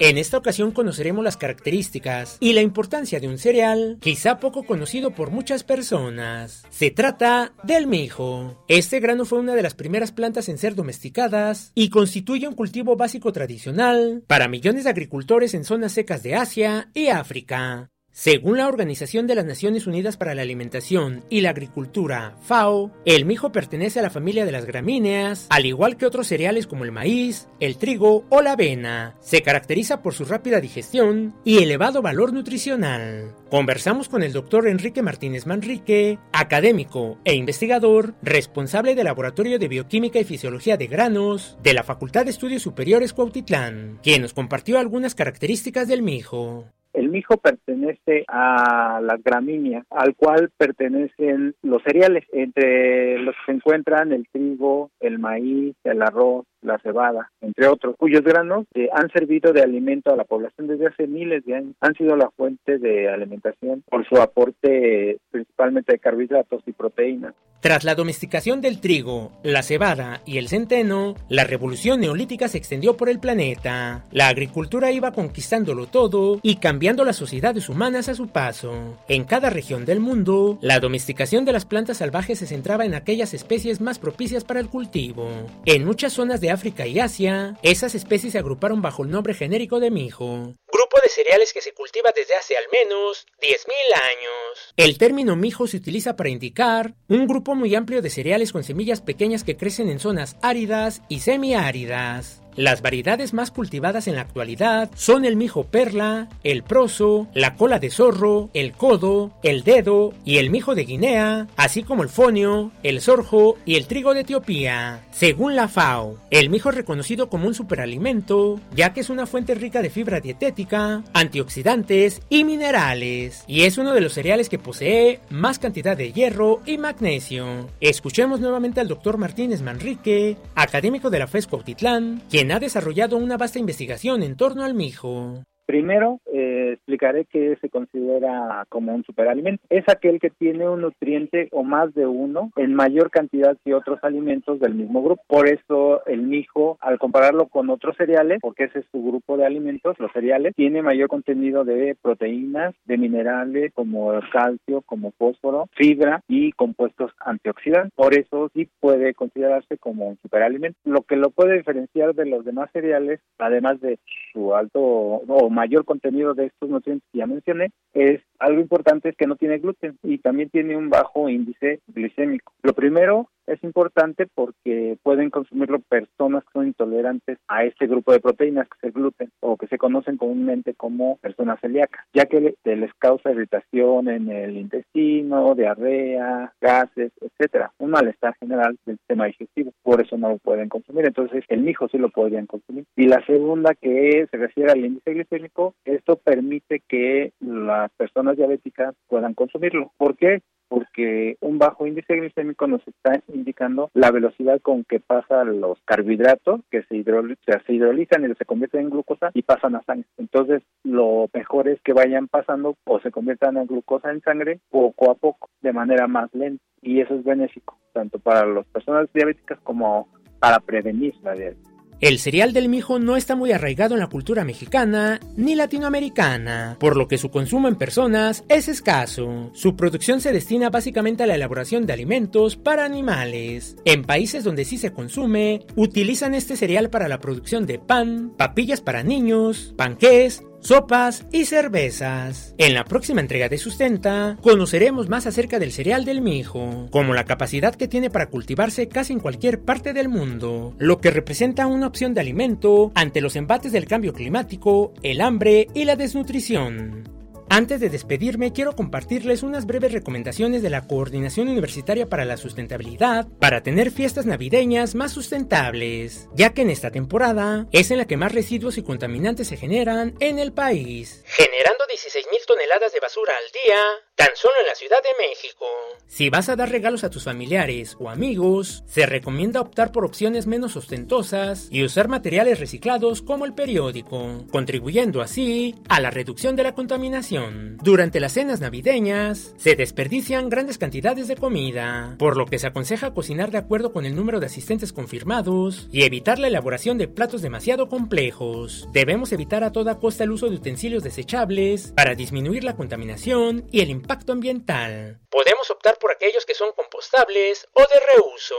En esta ocasión conoceremos las características y la importancia de un cereal quizá poco conocido por muchas personas. Se trata del mijo. Este grano fue una de las primeras plantas en ser domesticadas y constituye un cultivo básico tradicional para millones de agricultores en zonas secas de Asia y África. Según la Organización de las Naciones Unidas para la Alimentación y la Agricultura, FAO, el mijo pertenece a la familia de las gramíneas, al igual que otros cereales como el maíz, el trigo o la avena. Se caracteriza por su rápida digestión y elevado valor nutricional. Conversamos con el doctor Enrique Martínez Manrique, académico e investigador, responsable del Laboratorio de Bioquímica y Fisiología de Granos de la Facultad de Estudios Superiores Cuautitlán, quien nos compartió algunas características del mijo. El mijo pertenece a las gramíneas, al cual pertenecen los cereales, entre los que se encuentran el trigo, el maíz, el arroz, la cebada, entre otros, cuyos granos eh, han servido de alimento a la población desde hace miles de años. Han sido la fuente de alimentación por su aporte principalmente de carbohidratos y proteínas. Tras la domesticación del trigo, la cebada y el centeno, la revolución neolítica se extendió por el planeta. La agricultura iba conquistándolo todo y cambiando las sociedades humanas a su paso. En cada región del mundo, la domesticación de las plantas salvajes se centraba en aquellas especies más propicias para el cultivo. En muchas zonas de África y Asia, esas especies se agruparon bajo el nombre genérico de mijo. Grupo de cereales que se cultiva desde hace al menos 10.000 años. El término mijo se utiliza para indicar un grupo muy amplio de cereales con semillas pequeñas que crecen en zonas áridas y semiáridas. Las variedades más cultivadas en la actualidad son el mijo perla, el proso, la cola de zorro, el codo, el dedo y el mijo de Guinea, así como el fonio, el sorjo y el trigo de Etiopía. Según la FAO, el mijo es reconocido como un superalimento, ya que es una fuente rica de fibra dietética, antioxidantes y minerales, y es uno de los cereales que posee más cantidad de hierro y magnesio. Escuchemos nuevamente al doctor Martínez Manrique, académico de la FES Cuautitlán, quien ha desarrollado una vasta investigación en torno al mijo. Primero, eh, explicaré qué se considera como un superalimento. Es aquel que tiene un nutriente o más de uno en mayor cantidad que otros alimentos del mismo grupo. Por eso el mijo, al compararlo con otros cereales, porque ese es su grupo de alimentos, los cereales, tiene mayor contenido de proteínas, de minerales como calcio, como fósforo, fibra y compuestos antioxidantes. Por eso sí puede considerarse como un superalimento. Lo que lo puede diferenciar de los demás cereales, además de su alto o mayor contenido de estos nutrientes que ya mencioné, es algo importante es que no tiene gluten y también tiene un bajo índice glicémico. Lo primero es importante porque pueden consumirlo personas que son intolerantes a este grupo de proteínas que es el gluten o que se conocen comúnmente como personas celíacas, ya que les causa irritación en el intestino, diarrea, gases, etcétera, un malestar general del sistema digestivo, por eso no lo pueden consumir, entonces el mijo sí lo podrían consumir. Y la segunda que se refiere al índice glicémico, esto permite que las personas diabéticas puedan consumirlo. ¿Por qué? Porque un bajo índice glicémico nos está indicando la velocidad con que pasan los carbohidratos que se, se hidrolizan y se convierten en glucosa y pasan a sangre. Entonces, lo mejor es que vayan pasando o se conviertan en glucosa en sangre poco a poco, de manera más lenta. Y eso es benéfico, tanto para las personas diabéticas como para prevenir la diabetes. El cereal del mijo no está muy arraigado en la cultura mexicana ni latinoamericana, por lo que su consumo en personas es escaso. Su producción se destina básicamente a la elaboración de alimentos para animales. En países donde sí se consume, utilizan este cereal para la producción de pan, papillas para niños, panqués, sopas y cervezas. En la próxima entrega de Sustenta, conoceremos más acerca del cereal del mijo, como la capacidad que tiene para cultivarse casi en cualquier parte del mundo, lo que representa una opción de alimento ante los embates del cambio climático, el hambre y la desnutrición. Antes de despedirme, quiero compartirles unas breves recomendaciones de la Coordinación Universitaria para la Sustentabilidad para tener fiestas navideñas más sustentables, ya que en esta temporada es en la que más residuos y contaminantes se generan en el país, generando 16.000 toneladas de basura al día tan solo en la Ciudad de México. Si vas a dar regalos a tus familiares o amigos, se recomienda optar por opciones menos ostentosas y usar materiales reciclados como el periódico, contribuyendo así a la reducción de la contaminación. Durante las cenas navideñas, se desperdician grandes cantidades de comida, por lo que se aconseja cocinar de acuerdo con el número de asistentes confirmados y evitar la elaboración de platos demasiado complejos. Debemos evitar a toda costa el uso de utensilios desechables para disminuir la contaminación y el impacto ambiental. Podemos optar por aquellos que son compostables o de reuso.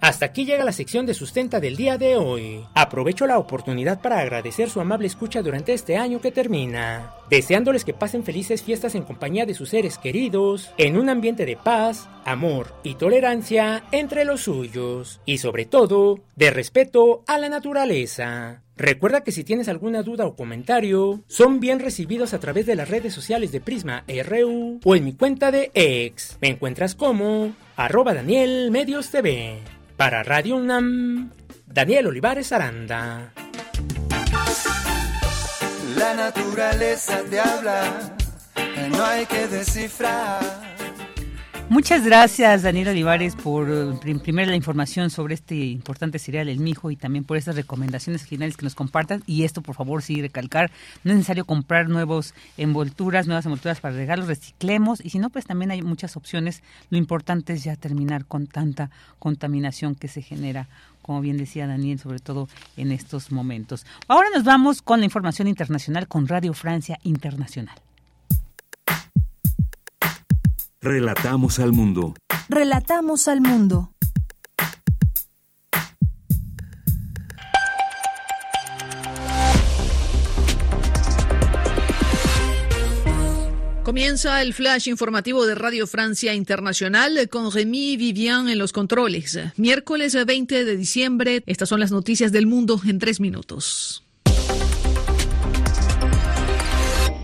Hasta aquí llega la sección de sustenta del día de hoy. Aprovecho la oportunidad para agradecer su amable escucha durante este año que termina, deseándoles que pasen felices fiestas en compañía de sus seres queridos, en un ambiente de paz, amor y tolerancia entre los suyos, y sobre todo, de respeto a la naturaleza. Recuerda que si tienes alguna duda o comentario, son bien recibidos a través de las redes sociales de Prisma RU o en mi cuenta de ex. Me encuentras como arroba Daniel Medios TV. Para Radio UNAM, Daniel Olivares Aranda. La naturaleza te habla, no hay que descifrar. Muchas gracias, Daniel Olivares, por imprimir la información sobre este importante cereal, el mijo, y también por estas recomendaciones finales que nos compartas. Y esto, por favor, sí, recalcar, no es necesario comprar nuevos envolturas, nuevas envolturas para regalos, reciclemos, y si no, pues también hay muchas opciones. Lo importante es ya terminar con tanta contaminación que se genera como bien decía Daniel, sobre todo en estos momentos. Ahora nos vamos con la información internacional con Radio Francia Internacional. Relatamos al mundo. Relatamos al mundo. Comienza el flash informativo de Radio Francia Internacional con Remy Vivian en los controles. Miércoles 20 de diciembre, estas son las noticias del mundo en tres minutos.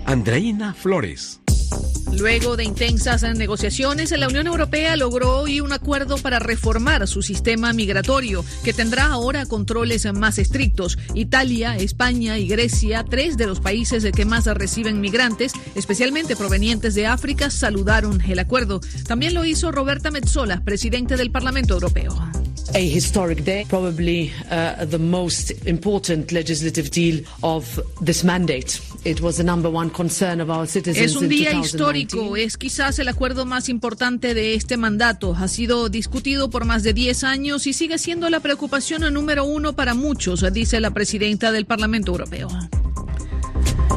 Andreina Flores. Luego de intensas negociaciones, la Unión Europea logró hoy un acuerdo para reformar su sistema migratorio, que tendrá ahora controles más estrictos. Italia, España y Grecia, tres de los países que más reciben migrantes, especialmente provenientes de África, saludaron el acuerdo. También lo hizo Roberta Metsola, presidente del Parlamento Europeo. A historic day, probably uh, the most important legislative deal of this mandate. It was the number one concern of our citizens. Es un día histórico, es quizás el acuerdo más importante de este mandato. Ha sido discutido por más de 10 años y sigue siendo la preocupación número uno para muchos, dice la presidenta del Parlamento Europeo.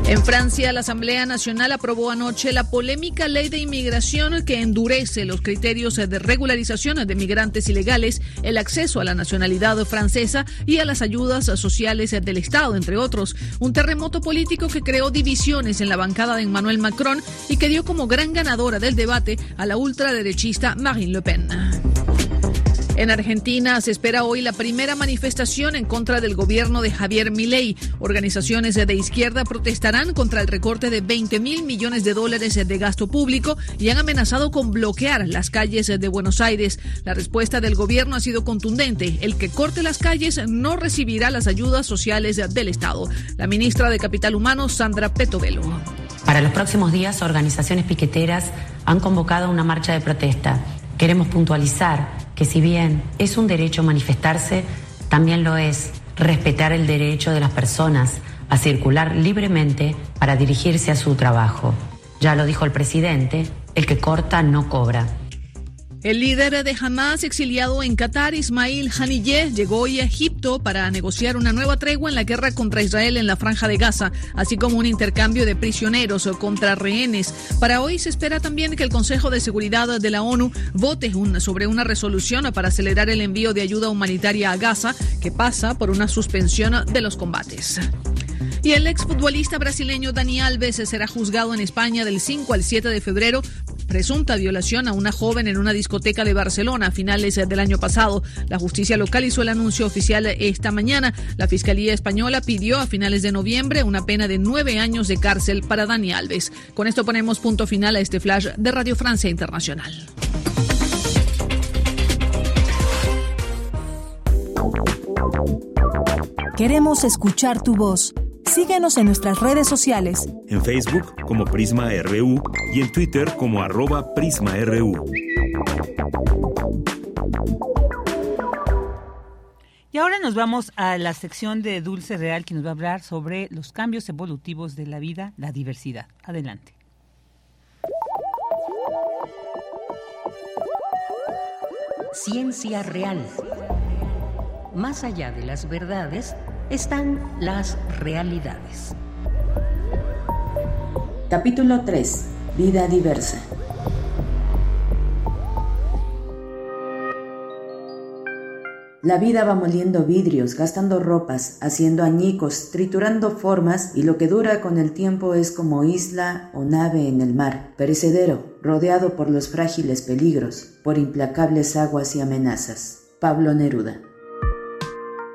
En Francia, la Asamblea Nacional aprobó anoche la polémica ley de inmigración que endurece los criterios de regularización de migrantes ilegales, el acceso a la nacionalidad francesa y a las ayudas sociales del Estado, entre otros. Un terremoto político que creó divisiones en la bancada de Emmanuel Macron y que dio como gran ganadora del debate a la ultraderechista Marine Le Pen. En Argentina se espera hoy la primera manifestación en contra del gobierno de Javier Milei. Organizaciones de izquierda protestarán contra el recorte de 20 mil millones de dólares de gasto público y han amenazado con bloquear las calles de Buenos Aires. La respuesta del gobierno ha sido contundente. El que corte las calles no recibirá las ayudas sociales del Estado. La ministra de Capital Humano, Sandra Petovelo. Para los próximos días, organizaciones piqueteras han convocado una marcha de protesta. Queremos puntualizar que si bien es un derecho manifestarse, también lo es respetar el derecho de las personas a circular libremente para dirigirse a su trabajo. Ya lo dijo el presidente, el que corta no cobra. El líder de Hamas, exiliado en Qatar, Ismail Haniyeh, llegó hoy a Egipto para negociar una nueva tregua en la guerra contra Israel en la Franja de Gaza, así como un intercambio de prisioneros contra rehenes. Para hoy se espera también que el Consejo de Seguridad de la ONU vote sobre una resolución para acelerar el envío de ayuda humanitaria a Gaza, que pasa por una suspensión de los combates. Y el exfutbolista brasileño Dani Alves será juzgado en España del 5 al 7 de febrero presunta violación a una joven en una discoteca de Barcelona a finales del año pasado. La justicia local hizo el anuncio oficial esta mañana. La Fiscalía Española pidió a finales de noviembre una pena de nueve años de cárcel para Dani Alves. Con esto ponemos punto final a este flash de Radio Francia Internacional. Queremos escuchar tu voz. Síguenos en nuestras redes sociales. En Facebook como Prisma RU y en Twitter como arroba PrismaRU. Y ahora nos vamos a la sección de Dulce Real que nos va a hablar sobre los cambios evolutivos de la vida, la diversidad. Adelante. Ciencia real. Más allá de las verdades están las realidades. Capítulo 3. Vida diversa. La vida va moliendo vidrios, gastando ropas, haciendo añicos, triturando formas y lo que dura con el tiempo es como isla o nave en el mar, perecedero, rodeado por los frágiles peligros, por implacables aguas y amenazas. Pablo Neruda.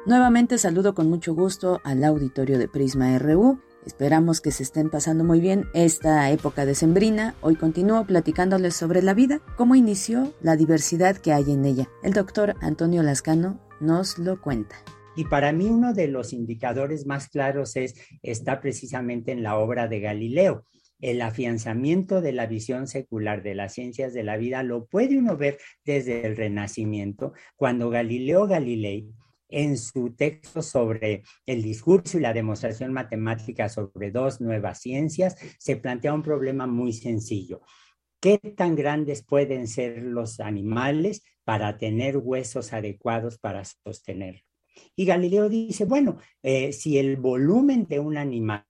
Nuevamente saludo con mucho gusto al auditorio de Prisma RU. Esperamos que se estén pasando muy bien esta época decembrina. Hoy continúo platicándoles sobre la vida, cómo inició, la diversidad que hay en ella. El doctor Antonio Lascano nos lo cuenta. Y para mí uno de los indicadores más claros es, está precisamente en la obra de Galileo. El afianzamiento de la visión secular de las ciencias de la vida lo puede uno ver desde el Renacimiento, cuando Galileo Galilei en su texto sobre el discurso y la demostración matemática sobre dos nuevas ciencias, se plantea un problema muy sencillo. ¿Qué tan grandes pueden ser los animales para tener huesos adecuados para sostenerlo? Y Galileo dice, bueno, eh, si el volumen de un animal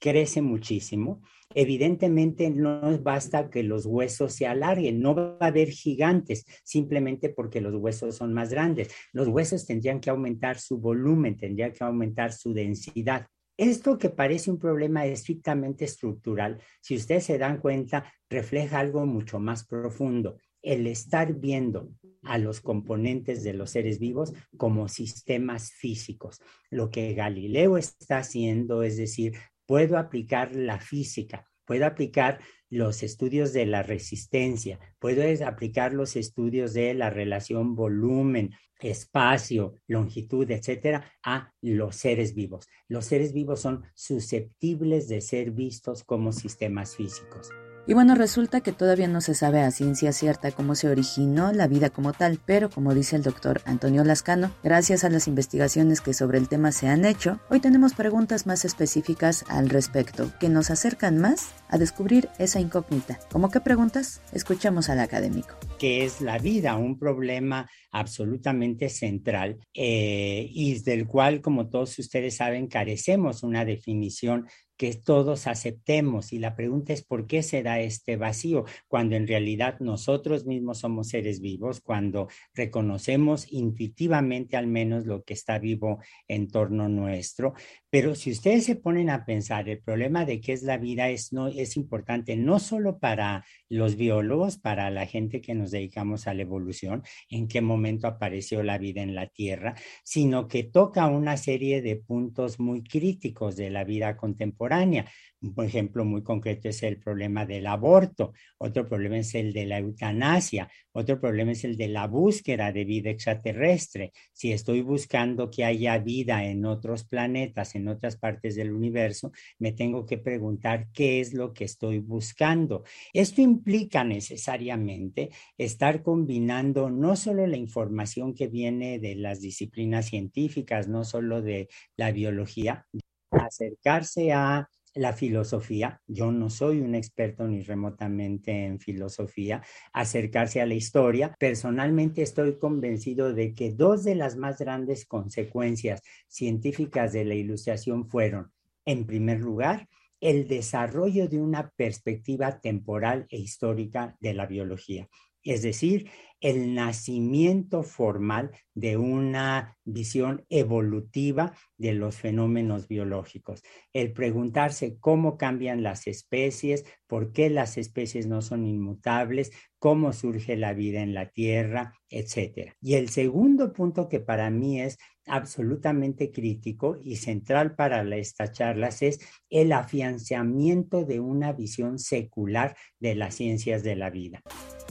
crece muchísimo, evidentemente no basta que los huesos se alarguen, no va a haber gigantes simplemente porque los huesos son más grandes. Los huesos tendrían que aumentar su volumen, tendrían que aumentar su densidad. Esto que parece un problema estrictamente estructural, si ustedes se dan cuenta, refleja algo mucho más profundo. El estar viendo a los componentes de los seres vivos como sistemas físicos. Lo que Galileo está haciendo es decir, puedo aplicar la física, puedo aplicar los estudios de la resistencia, puedo aplicar los estudios de la relación volumen, espacio, longitud, etcétera, a los seres vivos. Los seres vivos son susceptibles de ser vistos como sistemas físicos. Y bueno, resulta que todavía no se sabe a ciencia cierta cómo se originó la vida como tal, pero como dice el doctor Antonio Lascano, gracias a las investigaciones que sobre el tema se han hecho, hoy tenemos preguntas más específicas al respecto, que nos acercan más a descubrir esa incógnita. ¿Cómo qué preguntas? Escuchamos al académico. ¿Qué es la vida? Un problema absolutamente central eh, y del cual, como todos ustedes saben, carecemos una definición que todos aceptemos. Y la pregunta es, ¿por qué se da este vacío? Cuando en realidad nosotros mismos somos seres vivos, cuando reconocemos intuitivamente al menos lo que está vivo en torno nuestro. Pero si ustedes se ponen a pensar, el problema de qué es la vida es, no, es importante no solo para los biólogos, para la gente que nos dedicamos a la evolución, en qué momento apareció la vida en la Tierra, sino que toca una serie de puntos muy críticos de la vida contemporánea. Un ejemplo muy concreto es el problema del aborto, otro problema es el de la eutanasia, otro problema es el de la búsqueda de vida extraterrestre. Si estoy buscando que haya vida en otros planetas, en otras partes del universo, me tengo que preguntar qué es lo que estoy buscando. Esto implica necesariamente estar combinando no solo la información que viene de las disciplinas científicas, no solo de la biología, acercarse a la filosofía, yo no soy un experto ni remotamente en filosofía, acercarse a la historia. Personalmente estoy convencido de que dos de las más grandes consecuencias científicas de la ilustración fueron, en primer lugar, el desarrollo de una perspectiva temporal e histórica de la biología es decir, el nacimiento formal de una visión evolutiva de los fenómenos biológicos. El preguntarse cómo cambian las especies, por qué las especies no son inmutables, cómo surge la vida en la Tierra, etc. Y el segundo punto que para mí es absolutamente crítico y central para estas charlas es el afianzamiento de una visión secular de las ciencias de la vida.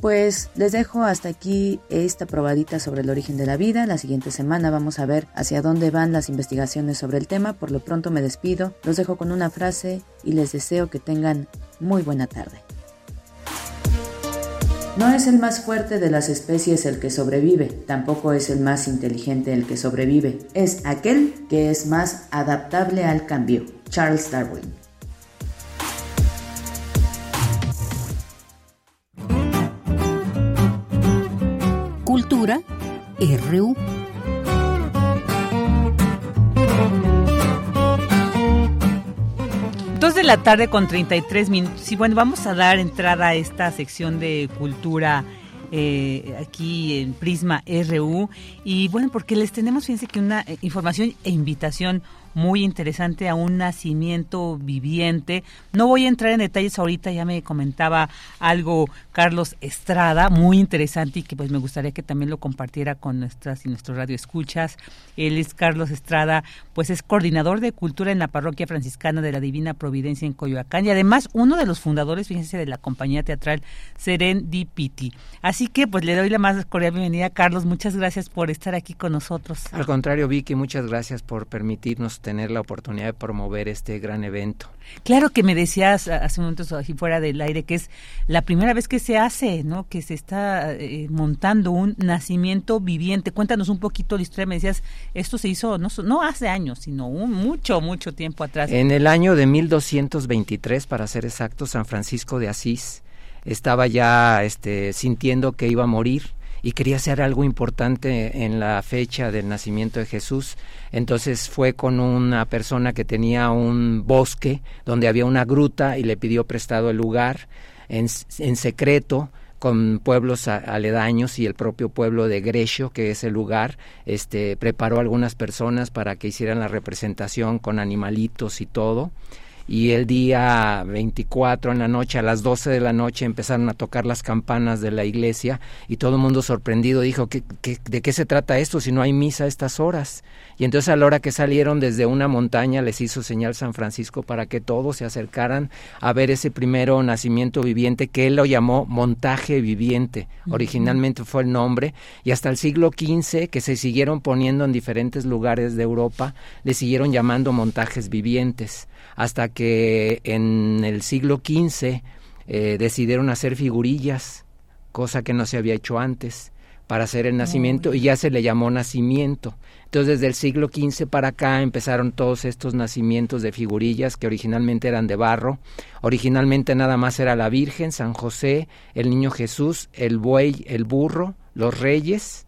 Pues les dejo hasta aquí esta probadita sobre el origen de la vida. La siguiente semana vamos a ver hacia dónde van las investigaciones sobre el tema. Por lo pronto me despido, los dejo con una frase y les deseo que tengan muy buena tarde. No es el más fuerte de las especies el que sobrevive, tampoco es el más inteligente el que sobrevive, es aquel que es más adaptable al cambio. Charles Darwin. Cultura RU. Dos de la tarde con 33 minutos. Y bueno, vamos a dar entrada a esta sección de cultura eh, aquí en Prisma RU. Y bueno, porque les tenemos, fíjense que una eh, información e invitación muy interesante a un nacimiento viviente. No voy a entrar en detalles ahorita, ya me comentaba algo Carlos Estrada, muy interesante y que pues me gustaría que también lo compartiera con nuestras y nuestros radioescuchas. Él es Carlos Estrada, pues es coordinador de cultura en la parroquia franciscana de la Divina Providencia en Coyoacán y además uno de los fundadores, fíjense, de la compañía teatral Serendipity. Así que pues le doy la más cordial bienvenida, Carlos. Muchas gracias por estar aquí con nosotros. Al contrario, Vicky, muchas gracias por permitirnos tener la oportunidad de promover este gran evento. Claro que me decías hace un momento aquí fuera del aire que es la primera vez que se hace, ¿no? Que se está eh, montando un nacimiento viviente. Cuéntanos un poquito la historia. Me decías, esto se hizo no, no hace años, sino un, mucho, mucho tiempo atrás. En el año de 1223, para ser exacto, San Francisco de Asís estaba ya este, sintiendo que iba a morir y quería hacer algo importante en la fecha del nacimiento de Jesús. Entonces fue con una persona que tenía un bosque donde había una gruta y le pidió prestado el lugar en, secreto con pueblos aledaños y el propio pueblo de Grecio, que es el lugar, este, preparó algunas personas para que hicieran la representación con animalitos y todo y el día 24 en la noche, a las 12 de la noche, empezaron a tocar las campanas de la iglesia y todo el mundo sorprendido dijo, ¿qué, de qué se trata esto si no hay misa a estas horas? Y entonces a la hora que salieron desde una montaña les hizo señal San Francisco para que todos se acercaran a ver ese primero nacimiento viviente que él lo llamó montaje viviente. Originalmente fue el nombre y hasta el siglo XV que se siguieron poniendo en diferentes lugares de Europa, le siguieron llamando montajes vivientes hasta que en el siglo XV eh, decidieron hacer figurillas, cosa que no se había hecho antes, para hacer el nacimiento y ya se le llamó nacimiento. Entonces desde el siglo XV para acá empezaron todos estos nacimientos de figurillas que originalmente eran de barro. Originalmente nada más era la Virgen, San José, el Niño Jesús, el buey, el burro, los reyes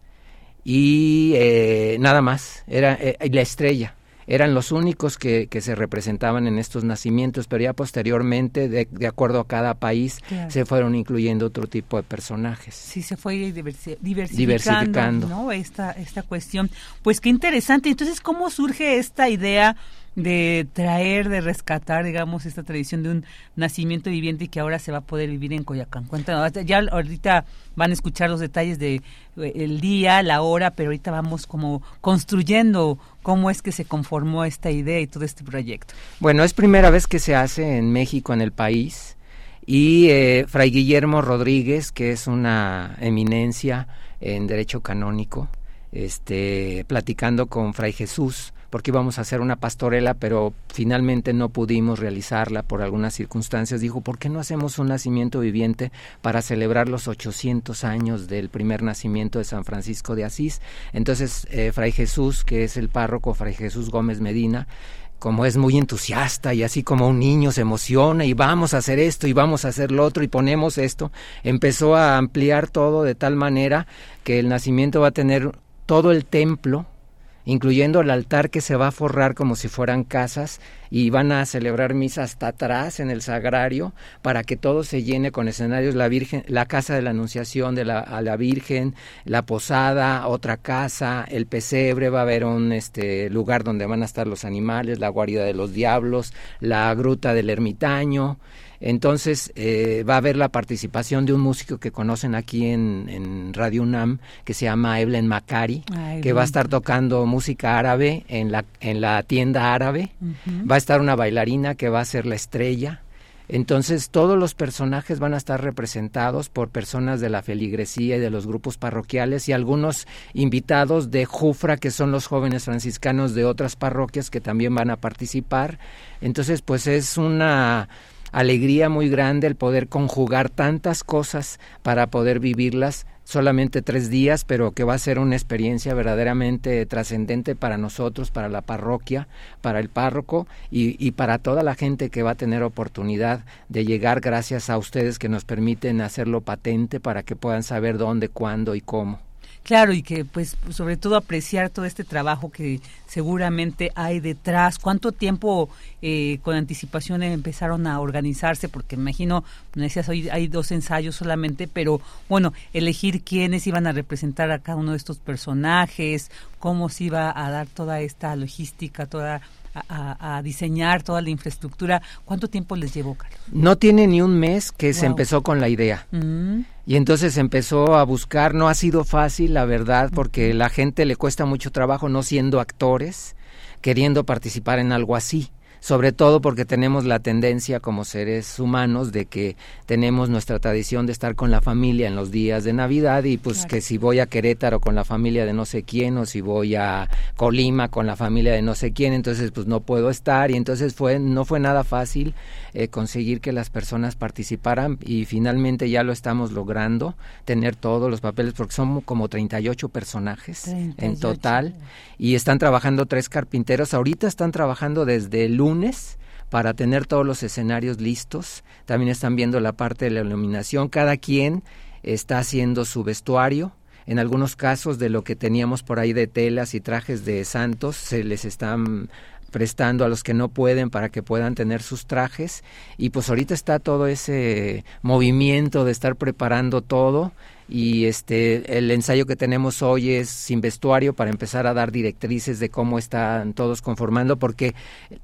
y eh, nada más, era eh, la estrella eran los únicos que, que, se representaban en estos nacimientos, pero ya posteriormente, de, de acuerdo a cada país, se fueron incluyendo otro tipo de personajes. Sí, se fue diversificando, ¿no? esta, esta cuestión. Pues qué interesante. Entonces, ¿cómo surge esta idea? De traer, de rescatar, digamos, esta tradición de un nacimiento viviente y que ahora se va a poder vivir en Coyacán. Cuéntanos, ya ahorita van a escuchar los detalles de eh, el día, la hora, pero ahorita vamos como construyendo cómo es que se conformó esta idea y todo este proyecto. Bueno, es primera vez que se hace en México, en el país, y eh, Fray Guillermo Rodríguez, que es una eminencia en derecho canónico, este, platicando con Fray Jesús, porque íbamos a hacer una pastorela, pero finalmente no pudimos realizarla por algunas circunstancias. Dijo, ¿por qué no hacemos un nacimiento viviente para celebrar los 800 años del primer nacimiento de San Francisco de Asís? Entonces, eh, Fray Jesús, que es el párroco, Fray Jesús Gómez Medina, como es muy entusiasta y así como un niño se emociona y vamos a hacer esto y vamos a hacer lo otro y ponemos esto, empezó a ampliar todo de tal manera que el nacimiento va a tener todo el templo incluyendo el altar que se va a forrar como si fueran casas y van a celebrar misa hasta atrás en el sagrario para que todo se llene con escenarios la Virgen, la casa de la Anunciación de la, a la Virgen, la posada, otra casa, el pesebre, va a haber un este lugar donde van a estar los animales, la guarida de los diablos, la gruta del ermitaño, entonces eh, va a haber la participación de un músico que conocen aquí en, en Radio UNAM, que se llama Evelyn Macari, que va a estar tocando música árabe en la, en la tienda árabe. Va a estar una bailarina que va a ser la estrella. Entonces todos los personajes van a estar representados por personas de la feligresía y de los grupos parroquiales y algunos invitados de Jufra, que son los jóvenes franciscanos de otras parroquias que también van a participar. Entonces pues es una alegría muy grande el poder conjugar tantas cosas para poder vivirlas solamente tres días, pero que va a ser una experiencia verdaderamente trascendente para nosotros, para la parroquia, para el párroco y, y, para toda la gente que va a tener oportunidad de llegar gracias a ustedes que nos permiten hacerlo patente para que puedan saber dónde, cuándo y cómo. Claro, y que pues sobre todo apreciar todo este trabajo que seguramente hay detrás. ¿Cuánto tiempo eh, con anticipación empezaron a organizarse? Porque me imagino, decías, hoy hay dos ensayos solamente, pero bueno, elegir quiénes iban a representar a cada uno de estos personajes, cómo se iba a dar toda esta logística, toda a, diseñar toda la infraestructura. ¿Cuánto tiempo les llevó, Carlos? No tiene ni un mes que se empezó con la idea. Mm. Y entonces empezó a buscar, no ha sido fácil, la verdad, porque la gente le cuesta mucho trabajo no siendo actores, queriendo participar en algo así sobre todo porque tenemos la tendencia como seres humanos de que tenemos nuestra tradición de estar con la familia en los días de Navidad y pues que si voy a Querétaro con la familia de no sé quién o si voy a Colima con la familia de no sé quién, entonces pues no puedo estar. Y entonces fue no fue nada fácil eh, conseguir que las personas participaran y finalmente ya lo estamos logrando, tener todos los papeles porque son como 38 personajes en total y están trabajando tres carpinteros, ahorita están trabajando desde el lunes para tener todos los escenarios listos. También están viendo la parte de la iluminación. Cada quien está haciendo su vestuario. En algunos casos de lo que teníamos por ahí de telas y trajes de santos se les están prestando a los que no pueden para que puedan tener sus trajes y pues ahorita está todo ese movimiento de estar preparando todo y este el ensayo que tenemos hoy es sin vestuario para empezar a dar directrices de cómo están todos conformando porque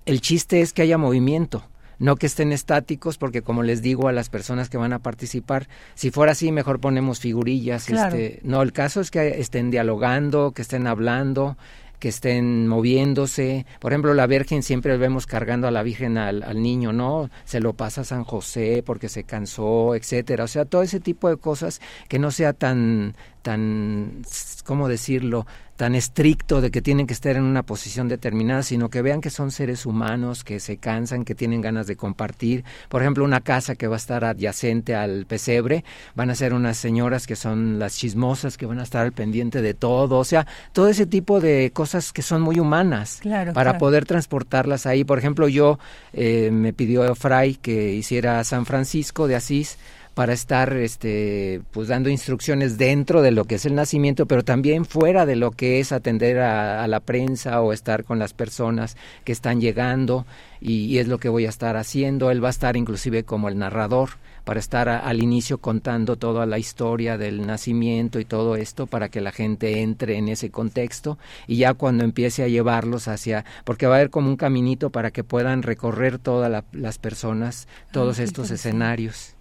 el chiste es que haya movimiento no que estén estáticos porque como les digo a las personas que van a participar si fuera así mejor ponemos figurillas este no el caso es que estén dialogando que estén hablando que estén moviéndose. Por ejemplo, la Virgen siempre vemos cargando a la Virgen al, niño, ¿no? Se lo pasa San José porque se cansó, etcétera. O sea, todo ese tipo de cosas que no sea tan, tan, ¿cómo decirlo?, tan estricto de que tienen que estar en una posición determinada, sino que vean que son seres humanos, que se cansan, que tienen ganas de compartir. Por ejemplo, una casa que va a estar adyacente al pesebre, van a ser unas señoras que son las chismosas, que van a estar al pendiente de todo, o sea, todo ese tipo de cosas que son muy humanas para poder transportarlas ahí. Por ejemplo, yo eh, me pidió Fray que hiciera San Francisco de Asís, para estar este pues dando instrucciones dentro de lo que es el nacimiento pero también fuera de lo que es atender a, la prensa o estar con las personas que están llegando y, es lo que voy a estar haciendo él va a estar inclusive como el narrador para estar al inicio contando toda la historia del nacimiento y todo esto para que la gente entre en ese contexto y ya cuando empiece a llevarlos hacia, porque va a haber como un caminito para que puedan recorrer todas las personas todos ah, estos escenarios.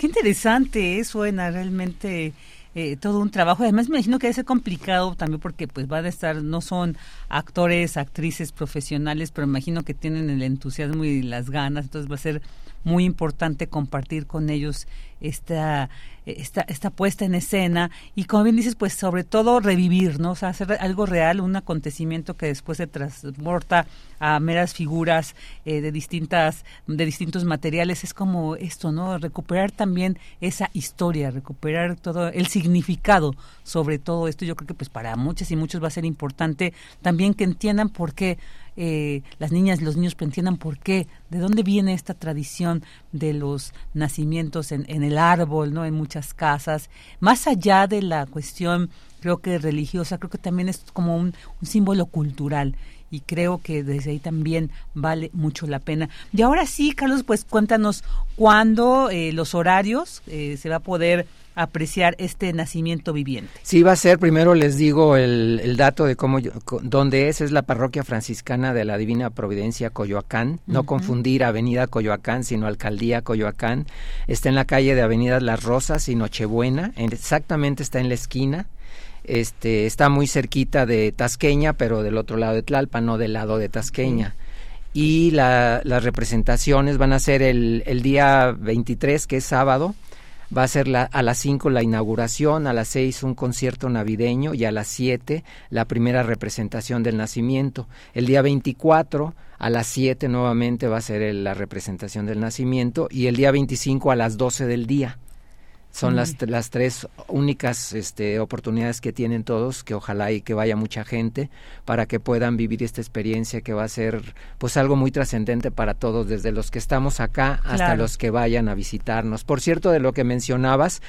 Qué interesante eso, suena realmente eh, todo un trabajo. Además, me imagino que debe ser complicado también porque pues van a estar, no son actores, actrices profesionales, pero me imagino que tienen el entusiasmo y las ganas, entonces va a ser muy importante compartir con ellos esta, esta, esta puesta en escena y como bien dices, pues sobre todo revivir, ¿no? O sea, hacer algo real, un acontecimiento que después se transporta a meras figuras eh, de distintas, de distintos materiales, es como esto, ¿no? Recuperar también esa historia, recuperar todo el significado sobre todo esto. Yo creo que pues para muchas y muchos va a ser importante también que entiendan por qué eh, las niñas y los niños entiendan por qué, de dónde viene esta tradición de los nacimientos en, en el árbol, ¿no? En muchas casas, más allá de la cuestión, creo que religiosa, creo que también es como un, símbolo cultural y creo que desde ahí también vale mucho la pena. Y ahora sí, Carlos, pues cuéntanos cuándo, eh, los horarios, eh, se va a poder apreciar este nacimiento viviente. Sí, va a ser, primero les digo el, dato de cómo, dónde es, es la parroquia franciscana de la Divina Providencia Coyoacán, no confundir Avenida Coyoacán, sino Alcaldía Coyoacán, está en la calle de Avenida Las Rosas y Nochebuena, exactamente está en la esquina, este, está muy cerquita de Tasqueña, pero del otro lado de Tlalpan, no del lado de Tasqueña. y las representaciones van a ser el, el día 23, que es sábado, va a ser la, a las 5 la inauguración, a las 6 un concierto navideño y a las 7 la primera representación del nacimiento. El día 24 a las 7 nuevamente va a ser la representación del nacimiento y el día 25 a las 12 del día. Son las, las tres únicas este, oportunidades que tienen todos, que ojalá y que vaya mucha gente para que puedan vivir esta experiencia que va a ser pues algo muy trascendente para todos, desde los que estamos acá hasta los que vayan a visitarnos. Por cierto, de lo que mencionabas,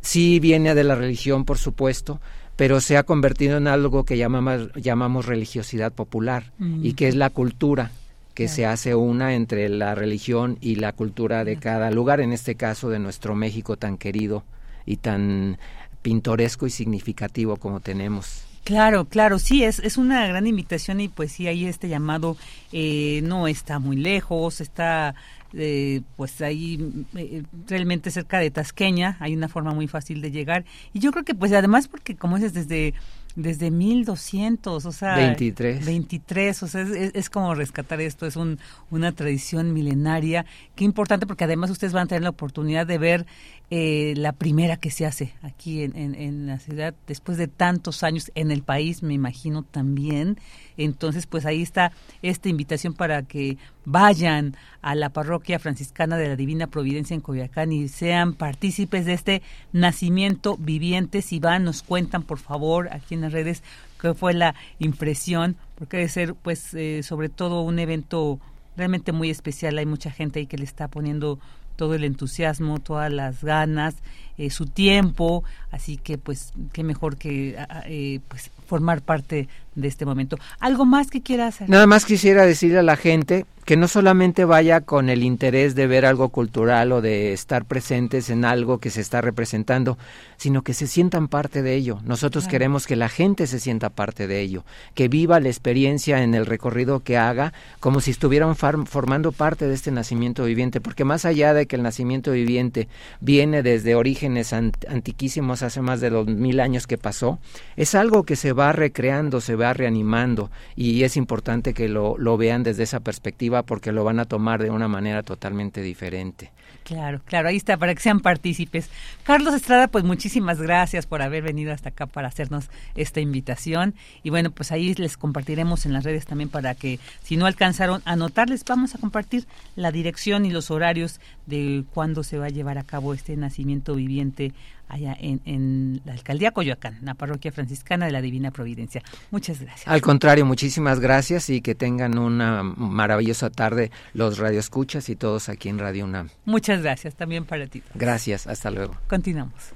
sí viene de la religión, por supuesto, pero se ha convertido en algo que llamamos, llamamos religiosidad popular y que es la cultura que se hace una entre la religión y la cultura de cada lugar, en este caso de nuestro México tan querido y tan pintoresco y significativo como tenemos. Claro, claro, sí, es, es una gran invitación y pues sí, ahí este llamado eh, no está muy lejos, está eh, pues ahí eh, realmente cerca de Tasqueña, hay una forma muy fácil de llegar. Y yo creo que pues además porque como es desde desde 1200, o sea, 23. 23, o sea, es, es, como rescatar esto, es un, una tradición milenaria. Qué importante porque además ustedes van a tener la oportunidad de ver eh, la primera que se hace aquí en, en, en, la ciudad, después de tantos años en el país, me imagino también. Entonces, pues ahí está esta invitación para que vayan a la parroquia franciscana de la Divina Providencia en Coyoacán y sean partícipes de este nacimiento viviente. Si van, nos cuentan, por favor, aquí en las redes, qué fue la impresión, porque debe ser, pues, eh, sobre todo un evento realmente muy especial. Hay mucha gente ahí que le está poniendo todo el entusiasmo, todas las ganas, eh, su tiempo, así que pues qué mejor que eh, pues formar parte de este momento. ¿Algo más que quieras hacer? Nada más quisiera decirle a la gente que no solamente vaya con el interés de ver algo cultural o de estar presentes en algo que se está representando, sino que se sientan parte de ello. Nosotros claro. queremos que la gente se sienta parte de ello, que viva la experiencia en el recorrido que haga como si estuvieran formando parte de este nacimiento viviente, porque más allá de que el nacimiento viviente viene desde antiquísimos hace más de dos mil años que pasó, es algo que se va recreando, se va reanimando y es importante que lo vean desde esa perspectiva porque lo van a tomar de una manera totalmente diferente. Claro, claro, ahí está, para que sean partícipes. Carlos Estrada, pues muchísimas gracias por haber venido hasta acá para hacernos esta invitación. Y bueno, pues ahí les compartiremos en las redes también para que, si no alcanzaron a anotarles, vamos a compartir la dirección y los horarios de cuándo se va a llevar a cabo este nacimiento viviente allá en, en, la alcaldía Coyoacán, la parroquia franciscana de la Divina Providencia. Muchas gracias. Al contrario, muchísimas gracias y que tengan una maravillosa tarde los radioescuchas y todos aquí en Radio UNAM. Muchas gracias también para ti. Gracias, hasta luego. Continuamos.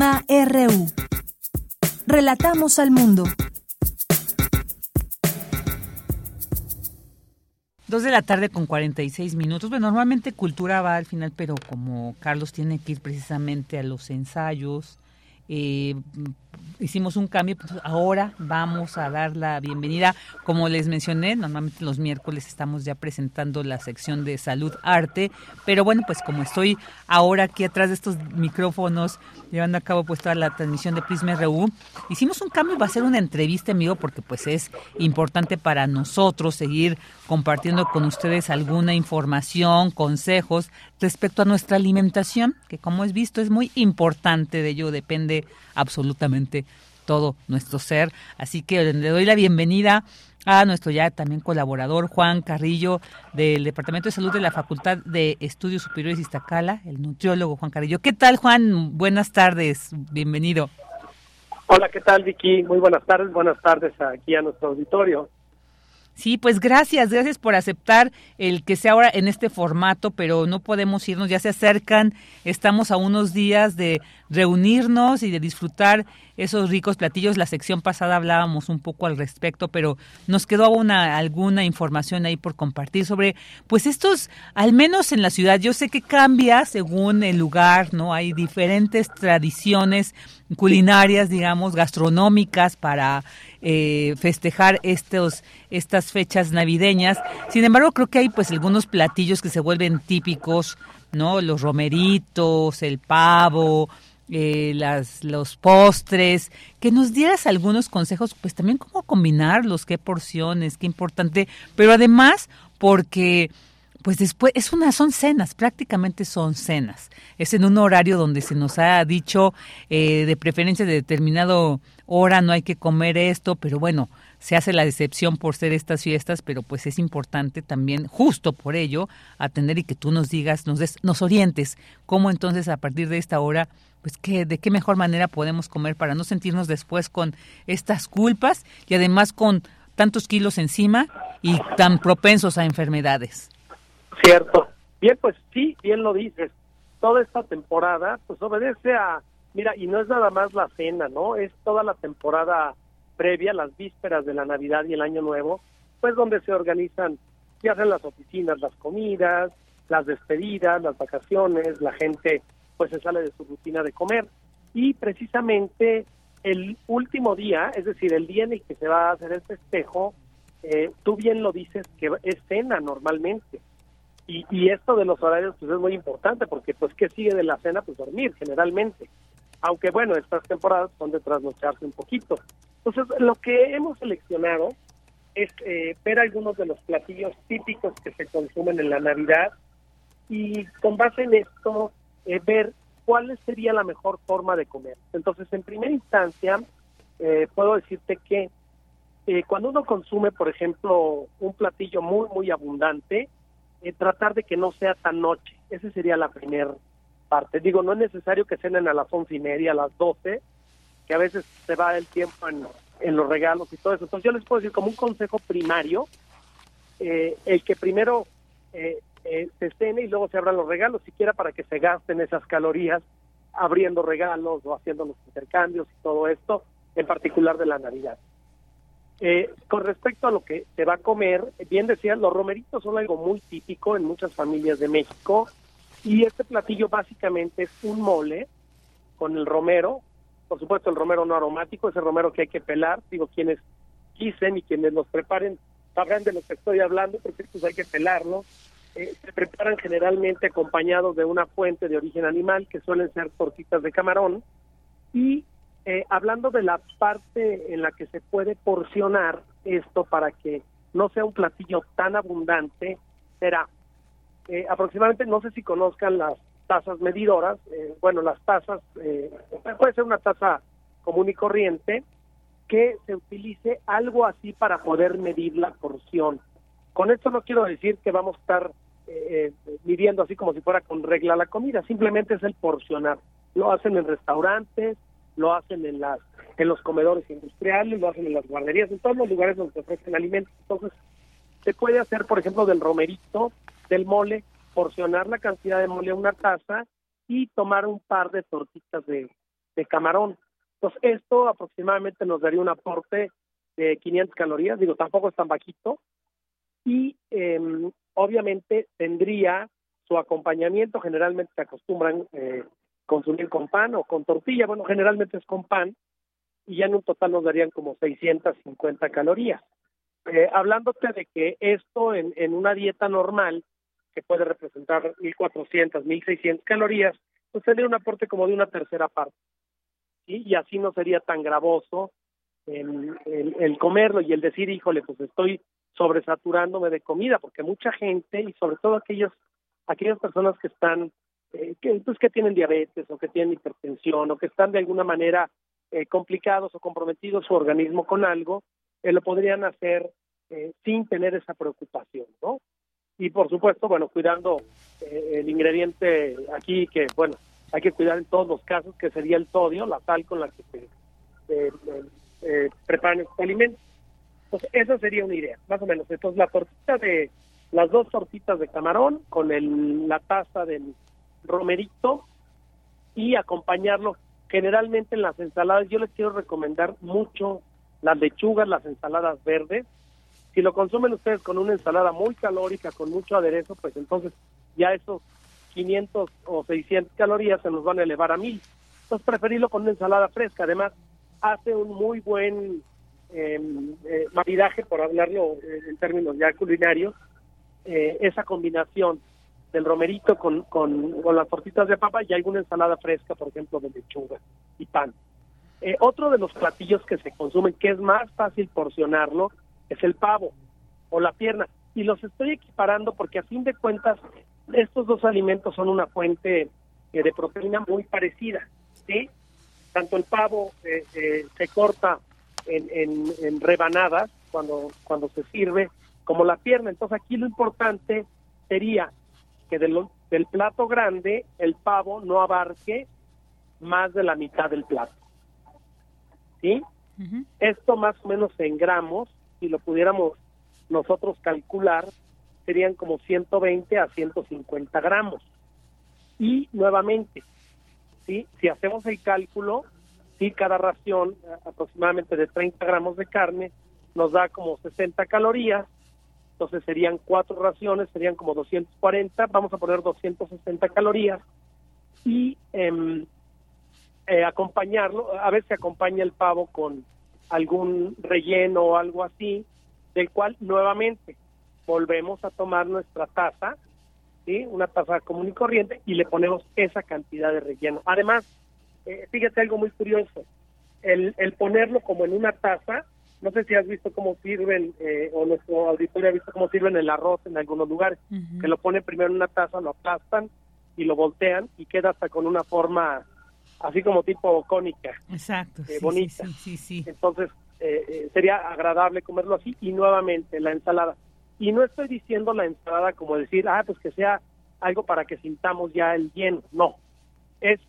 RU. Relatamos al mundo. Dos de la tarde con 46 minutos. Bueno, normalmente cultura va al final, pero como Carlos tiene que ir precisamente a los ensayos, eh, hicimos un cambio, pues ahora vamos a dar la bienvenida. Como les mencioné, normalmente los miércoles estamos ya presentando la sección de salud arte, pero bueno, pues como estoy ahora aquí atrás de estos micrófonos llevando a cabo pues toda la transmisión de Prisma RU, hicimos un cambio, va a ser una entrevista amigo porque pues es importante para nosotros seguir compartiendo con ustedes alguna información, consejos respecto a nuestra alimentación, que como es visto es muy importante, de ello depende absolutamente todo nuestro ser. Así que le doy la bienvenida a nuestro ya también colaborador Juan Carrillo del Departamento de Salud de la Facultad de Estudios Superiores Iztacala, el nutriólogo Juan Carrillo. ¿Qué tal Juan? Buenas tardes, bienvenido. Hola, ¿qué tal Vicky? Muy buenas tardes, buenas tardes aquí a nuestro auditorio. Sí, pues gracias, gracias por aceptar el que sea ahora en este formato, pero no podemos irnos, ya se acercan, estamos a unos días de reunirnos y de disfrutar esos ricos platillos. La sección pasada hablábamos un poco al respecto, pero nos quedó una, alguna información ahí por compartir sobre, pues estos, al menos en la ciudad, yo sé que cambia según el lugar, ¿no? Hay diferentes tradiciones culinarias, digamos, gastronómicas para eh, festejar estos, estas fechas navideñas. Sin embargo, creo que hay pues algunos platillos que se vuelven típicos, ¿no? Los romeritos, el pavo, eh, las, los postres, que nos dieras algunos consejos, pues también cómo combinarlos, qué porciones, qué importante, pero además porque pues después es una son cenas, prácticamente son cenas. Es en un horario donde se nos ha dicho eh, de preferencia de determinado hora no hay que comer esto, pero bueno, se hace la decepción por ser estas fiestas, pero pues es importante también, justo por ello, atender y que tú nos digas, nos des, nos orientes cómo entonces a partir de esta hora, pues qué, de qué mejor manera podemos comer para no sentirnos después con estas culpas y además con tantos kilos encima y tan propensos a enfermedades. Cierto. Bien, pues sí, bien lo dices. Toda esta temporada, pues obedece a, mira, y no es nada más la cena, ¿no? Es toda la temporada previa, las vísperas de la Navidad y el Año Nuevo, pues donde se organizan, se hacen las oficinas, las comidas, las despedidas, las vacaciones, la gente pues se sale de su rutina de comer. Y precisamente el último día, es decir, el día en el que se va a hacer el festejo, eh, tú bien lo dices que es cena normalmente. Y, y esto de los horarios pues es muy importante porque pues ¿qué sigue de la cena? Pues dormir generalmente. Aunque bueno, estas temporadas son de trasnocharse un poquito. Entonces lo que hemos seleccionado es eh, ver algunos de los platillos típicos que se consumen en la Navidad y con base en esto eh, ver cuál sería la mejor forma de comer. Entonces, en primera instancia, eh, puedo decirte que cuando uno consume, por ejemplo, un platillo muy, muy abundante, eh, tratar de que no sea tan noche. Esa sería la primera parte. Digo, no es necesario que cenen a las once y media, a las doce, que a veces se va el tiempo en, los regalos y todo eso. Entonces yo les puedo decir como un consejo primario, eh, el que primero eh, se cene y luego se abran los regalos, siquiera para que se gasten esas calorías abriendo regalos o haciendo los intercambios y todo esto, en particular de la Navidad. Eh, con respecto a lo que se va a comer, bien decía, los romeritos son algo muy típico en muchas familias de México y este platillo básicamente es un mole con el romero, por supuesto el romero no aromático, ese romero que hay que pelar, digo quienes quisen y quienes los preparen sabrán de lo que estoy hablando porque pues hay que pelarlo. Eh, se preparan generalmente acompañados de una fuente de origen animal que suelen ser tortitas de camarón y eh, hablando de la parte en la que se puede porcionar esto para que no sea un platillo tan abundante, será eh, aproximadamente, no sé si conozcan las tazas medidoras, eh, bueno, las tazas, puede ser una taza común y corriente, que se utilice algo así para poder medir la porción. Con esto no quiero decir que vamos a estar midiendo así como si fuera con regla la comida, simplemente es el porcionar. Lo hacen en restaurantes, lo hacen en las en los comedores industriales, lo hacen en las guarderías, en todos los lugares donde se ofrecen alimentos. Entonces, se puede hacer, por ejemplo, del romerito, del mole, porcionar la cantidad de mole a una taza y tomar un par de tortitas de, camarón. Entonces, esto aproximadamente nos daría un aporte de 500 calorías, digo, tampoco es tan bajito, y eh, obviamente tendría su acompañamiento, generalmente se acostumbran eh, consumir con pan o con tortilla, bueno, generalmente es con pan, y ya en un total nos darían como 650 calorías. Eh, hablándote de que esto en una dieta normal, que puede representar 1.400, 1.600 calorías, pues tendría un aporte como de una tercera parte. Y así no sería tan gravoso el, el, comerlo y el decir, híjole, pues estoy sobresaturándome de comida, porque mucha gente, y sobre todo aquellos, aquellas personas que están eh, que, pues, que tienen diabetes o que tienen hipertensión o que están de alguna manera eh, complicados o comprometidos su organismo con algo, eh, lo podrían hacer eh, sin tener esa preocupación, ¿no? Y por supuesto, bueno, cuidando el ingrediente aquí que, bueno, hay que cuidar en todos los casos, que sería el sodio, la sal con la que se preparan estos alimentos. Entonces, esa sería una idea, más o menos. Entonces, la tortita de, las dos tortitas de camarón con el, la taza del romerito y acompañarlo generalmente en las ensaladas yo les quiero recomendar mucho las lechugas, las ensaladas verdes. Si lo consumen ustedes con una ensalada muy calórica, con mucho aderezo, pues entonces ya esos 500 o 600 calorías se nos van a elevar a 1000. Entonces preferirlo con una ensalada fresca. Además, hace un muy buen em, eh, maridaje, por hablarlo eh, en términos ya culinarios, eh, esa combinación del romerito con, con, con, las tortitas de papa y alguna ensalada fresca, por ejemplo, de lechuga y pan. Eh, otro de los platillos que se consumen, que es más fácil porcionarlo, es el pavo o la pierna. Y los estoy equiparando porque a fin de cuentas estos dos alimentos son una fuente eh, de proteína muy parecida. ¿sí? Tanto el pavo eh, eh, se corta en, en, en, rebanadas cuando, cuando se sirve, como la pierna. Entonces aquí lo importante sería que de lo, del plato grande el pavo no abarque más de la mitad del plato. ¿Sí? Uh -huh. Esto más o menos en gramos, si lo pudiéramos nosotros calcular, serían como 120 a 150 gramos. Y nuevamente, ¿sí? si hacemos el cálculo, sí, cada ración aproximadamente de 30 gramos de carne nos da como 60 calorías, entonces serían cuatro raciones, serían como 240, vamos a poner 260 calorías y eh, eh, acompañarlo, a veces se acompaña el pavo con algún relleno o algo así, del cual nuevamente volvemos a tomar nuestra taza, ¿sí? una taza común y corriente, y le ponemos esa cantidad de relleno. Además, eh, fíjate algo muy curioso, el, el ponerlo como en una taza, no sé si has visto cómo sirven, eh, o nuestro auditorio ha visto cómo sirven el arroz en algunos lugares, uh -huh. que lo ponen primero en una taza, lo aplastan y lo voltean y queda hasta con una forma así como tipo cónica. Exacto. Eh, sí, bonita. Sí, sí, sí, Entonces, eh, sería agradable comerlo así y nuevamente la ensalada. Y no estoy diciendo la ensalada como decir, ah, pues que sea algo para que sintamos ya el lleno. No. Es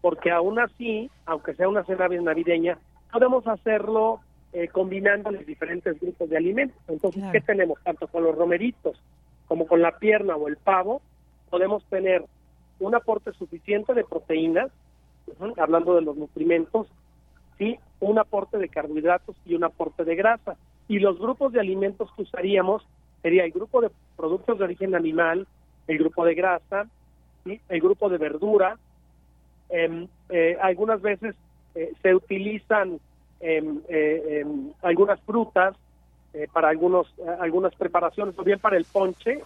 porque aún así, aunque sea una cena bien navideña, podemos hacerlo eh, combinando los diferentes grupos de alimentos. Entonces, claro. ¿qué tenemos? Tanto con los romeritos como con la pierna o el pavo, podemos tener un aporte suficiente de proteínas, hablando de los nutrimentos, sí, un aporte de carbohidratos y un aporte de grasa. Y los grupos de alimentos que usaríamos sería el grupo de productos de origen animal, el grupo de grasa, el grupo de verdura. Eh, eh, algunas veces eh, se utilizan algunas frutas para algunos algunas preparaciones, o bien para el ponche,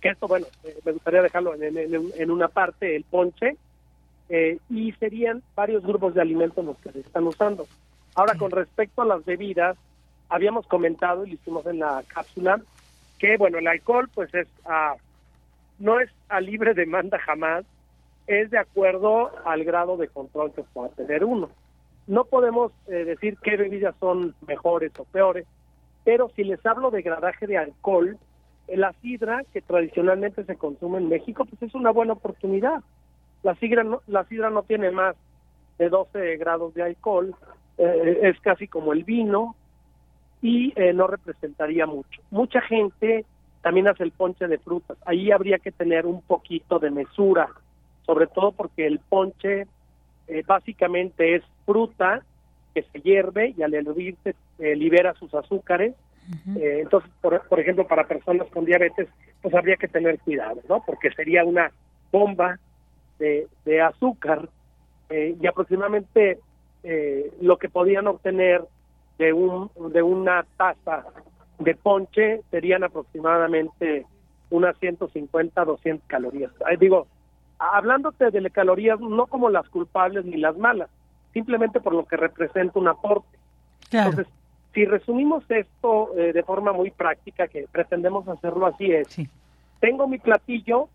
que esto, bueno, me gustaría dejarlo en, en una parte, el ponche, y serían varios grupos de alimentos los que se están usando. Ahora, con respecto a las bebidas, habíamos comentado y lo hicimos en la cápsula que, bueno, el alcohol, pues es a, no es a libre demanda jamás, es de acuerdo al grado de control que pueda tener uno. No podemos eh, decir qué bebidas son mejores o peores, pero si les hablo de gradaje de alcohol, la sidra, que tradicionalmente se consume en México, pues es una buena oportunidad. La sidra no, la sidra no tiene más de 12 grados de alcohol, eh, es casi como el vino y eh, no representaría mucho. Mucha gente también hace el ponche de frutas. Ahí habría que tener un poquito de mesura, sobre todo porque el ponche eh, básicamente es fruta que se hierve y al hervirse eh, libera sus azúcares. Uh -huh. entonces, por, por ejemplo, para personas con diabetes, pues habría que tener cuidado, ¿no? Porque sería una bomba de, de azúcar y aproximadamente lo que podían obtener de un de una taza de ponche serían aproximadamente unas 150 200 calorías. Digo, hablándote de calorías no como las culpables ni las malas, simplemente por lo que representa un aporte. Claro. Entonces, si resumimos esto eh, de forma muy práctica, que pretendemos hacerlo así es, sí. tengo mi platillo,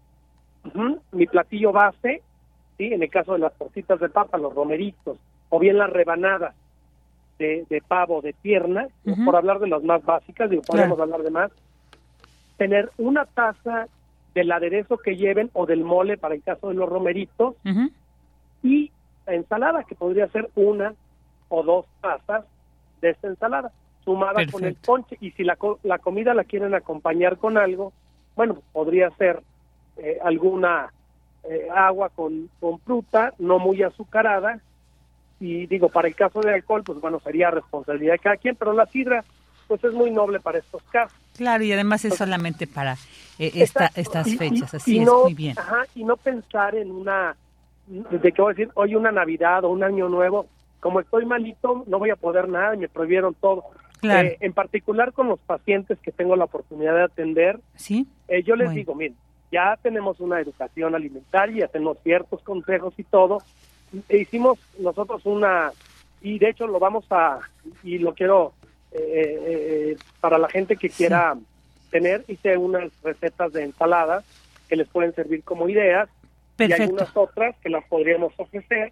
uh -huh, mi platillo base, sí, en el caso de las tortitas de papa, los romeritos, o bien las rebanadas, de, de, pavo, de pierna, uh -huh. por hablar de las más básicas, digo, podemos claro. hablar de más, tener una taza del aderezo que lleven o del mole para el caso de los romeritos uh -huh. y ensalada, que podría ser una o dos tazas de esta ensalada, sumada Perfecto. con el ponche. Y si la, la comida la quieren acompañar con algo, bueno, podría ser eh, alguna eh, agua con, con fruta, no muy azucarada, y digo, para el caso de alcohol, pues bueno, sería responsabilidad de cada quien, pero la sidra, pues es muy noble para estos casos. Claro, y además es solamente para eh, esta, estas fechas, así es, muy bien. Ajá, y no pensar en una, de qué voy a decir, hoy una Navidad o un Año Nuevo, como estoy malito, no voy a poder nada y me prohibieron todo. Claro. Eh, en particular con los pacientes que tengo la oportunidad de atender, ¿Sí? eh, yo les Bueno. digo, miren, ya tenemos una educación alimentaria, ya tenemos ciertos consejos y todo. E hicimos nosotros una, y de hecho lo vamos a, y lo quiero eh, eh, para la gente que quiera tener, hice unas recetas de ensalada que les pueden servir como ideas y Perfecto. algunas otras que las podríamos ofrecer.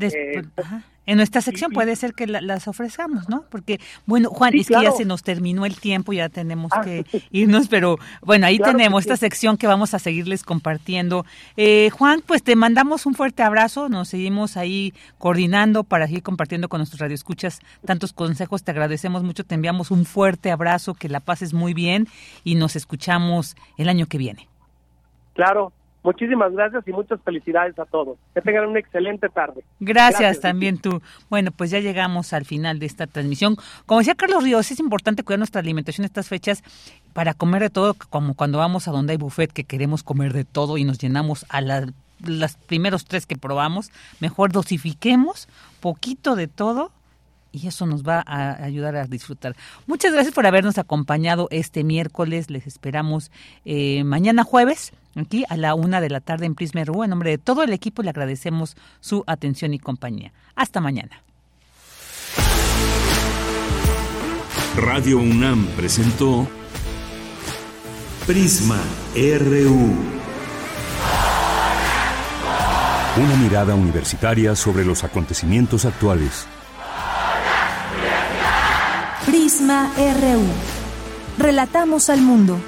Des- Eh, ajá. En nuestra sección puede ser que la- las ofrezcamos, ¿no? Porque, bueno, Juan, Sí, es que ya se nos terminó el tiempo, ya tenemos Ah, que irnos, pero bueno, ahí Claro tenemos sí. esta sección que vamos a seguirles compartiendo. Eh, Juan, pues te mandamos un fuerte abrazo, nos seguimos ahí coordinando para seguir compartiendo con nuestros radioescuchas tantos consejos, te agradecemos mucho, te enviamos un fuerte abrazo, que la pases muy bien y nos escuchamos el año que viene. Claro, muchísimas gracias y muchas felicidades a todos. Que tengan una excelente tarde. Gracias, también tú. Bueno, pues ya llegamos al final de esta transmisión. Como decía Carlos Ríos, es importante cuidar nuestra alimentación en estas fechas para comer de todo, como cuando vamos a donde hay buffet que queremos comer de todo y nos llenamos a la- las primeros tres que probamos. Mejor dosifiquemos poquito de todo y eso nos va a ayudar a disfrutar. Muchas gracias por habernos acompañado este miércoles. Les esperamos eh, mañana jueves, aquí a la una de la tarde en Prisma RU. En nombre de todo el equipo le agradecemos su atención y compañía. Hasta mañana. Radio UNAM presentó Prisma RU. Una mirada universitaria sobre los acontecimientos actuales. Prisma RU. Relatamos al mundo.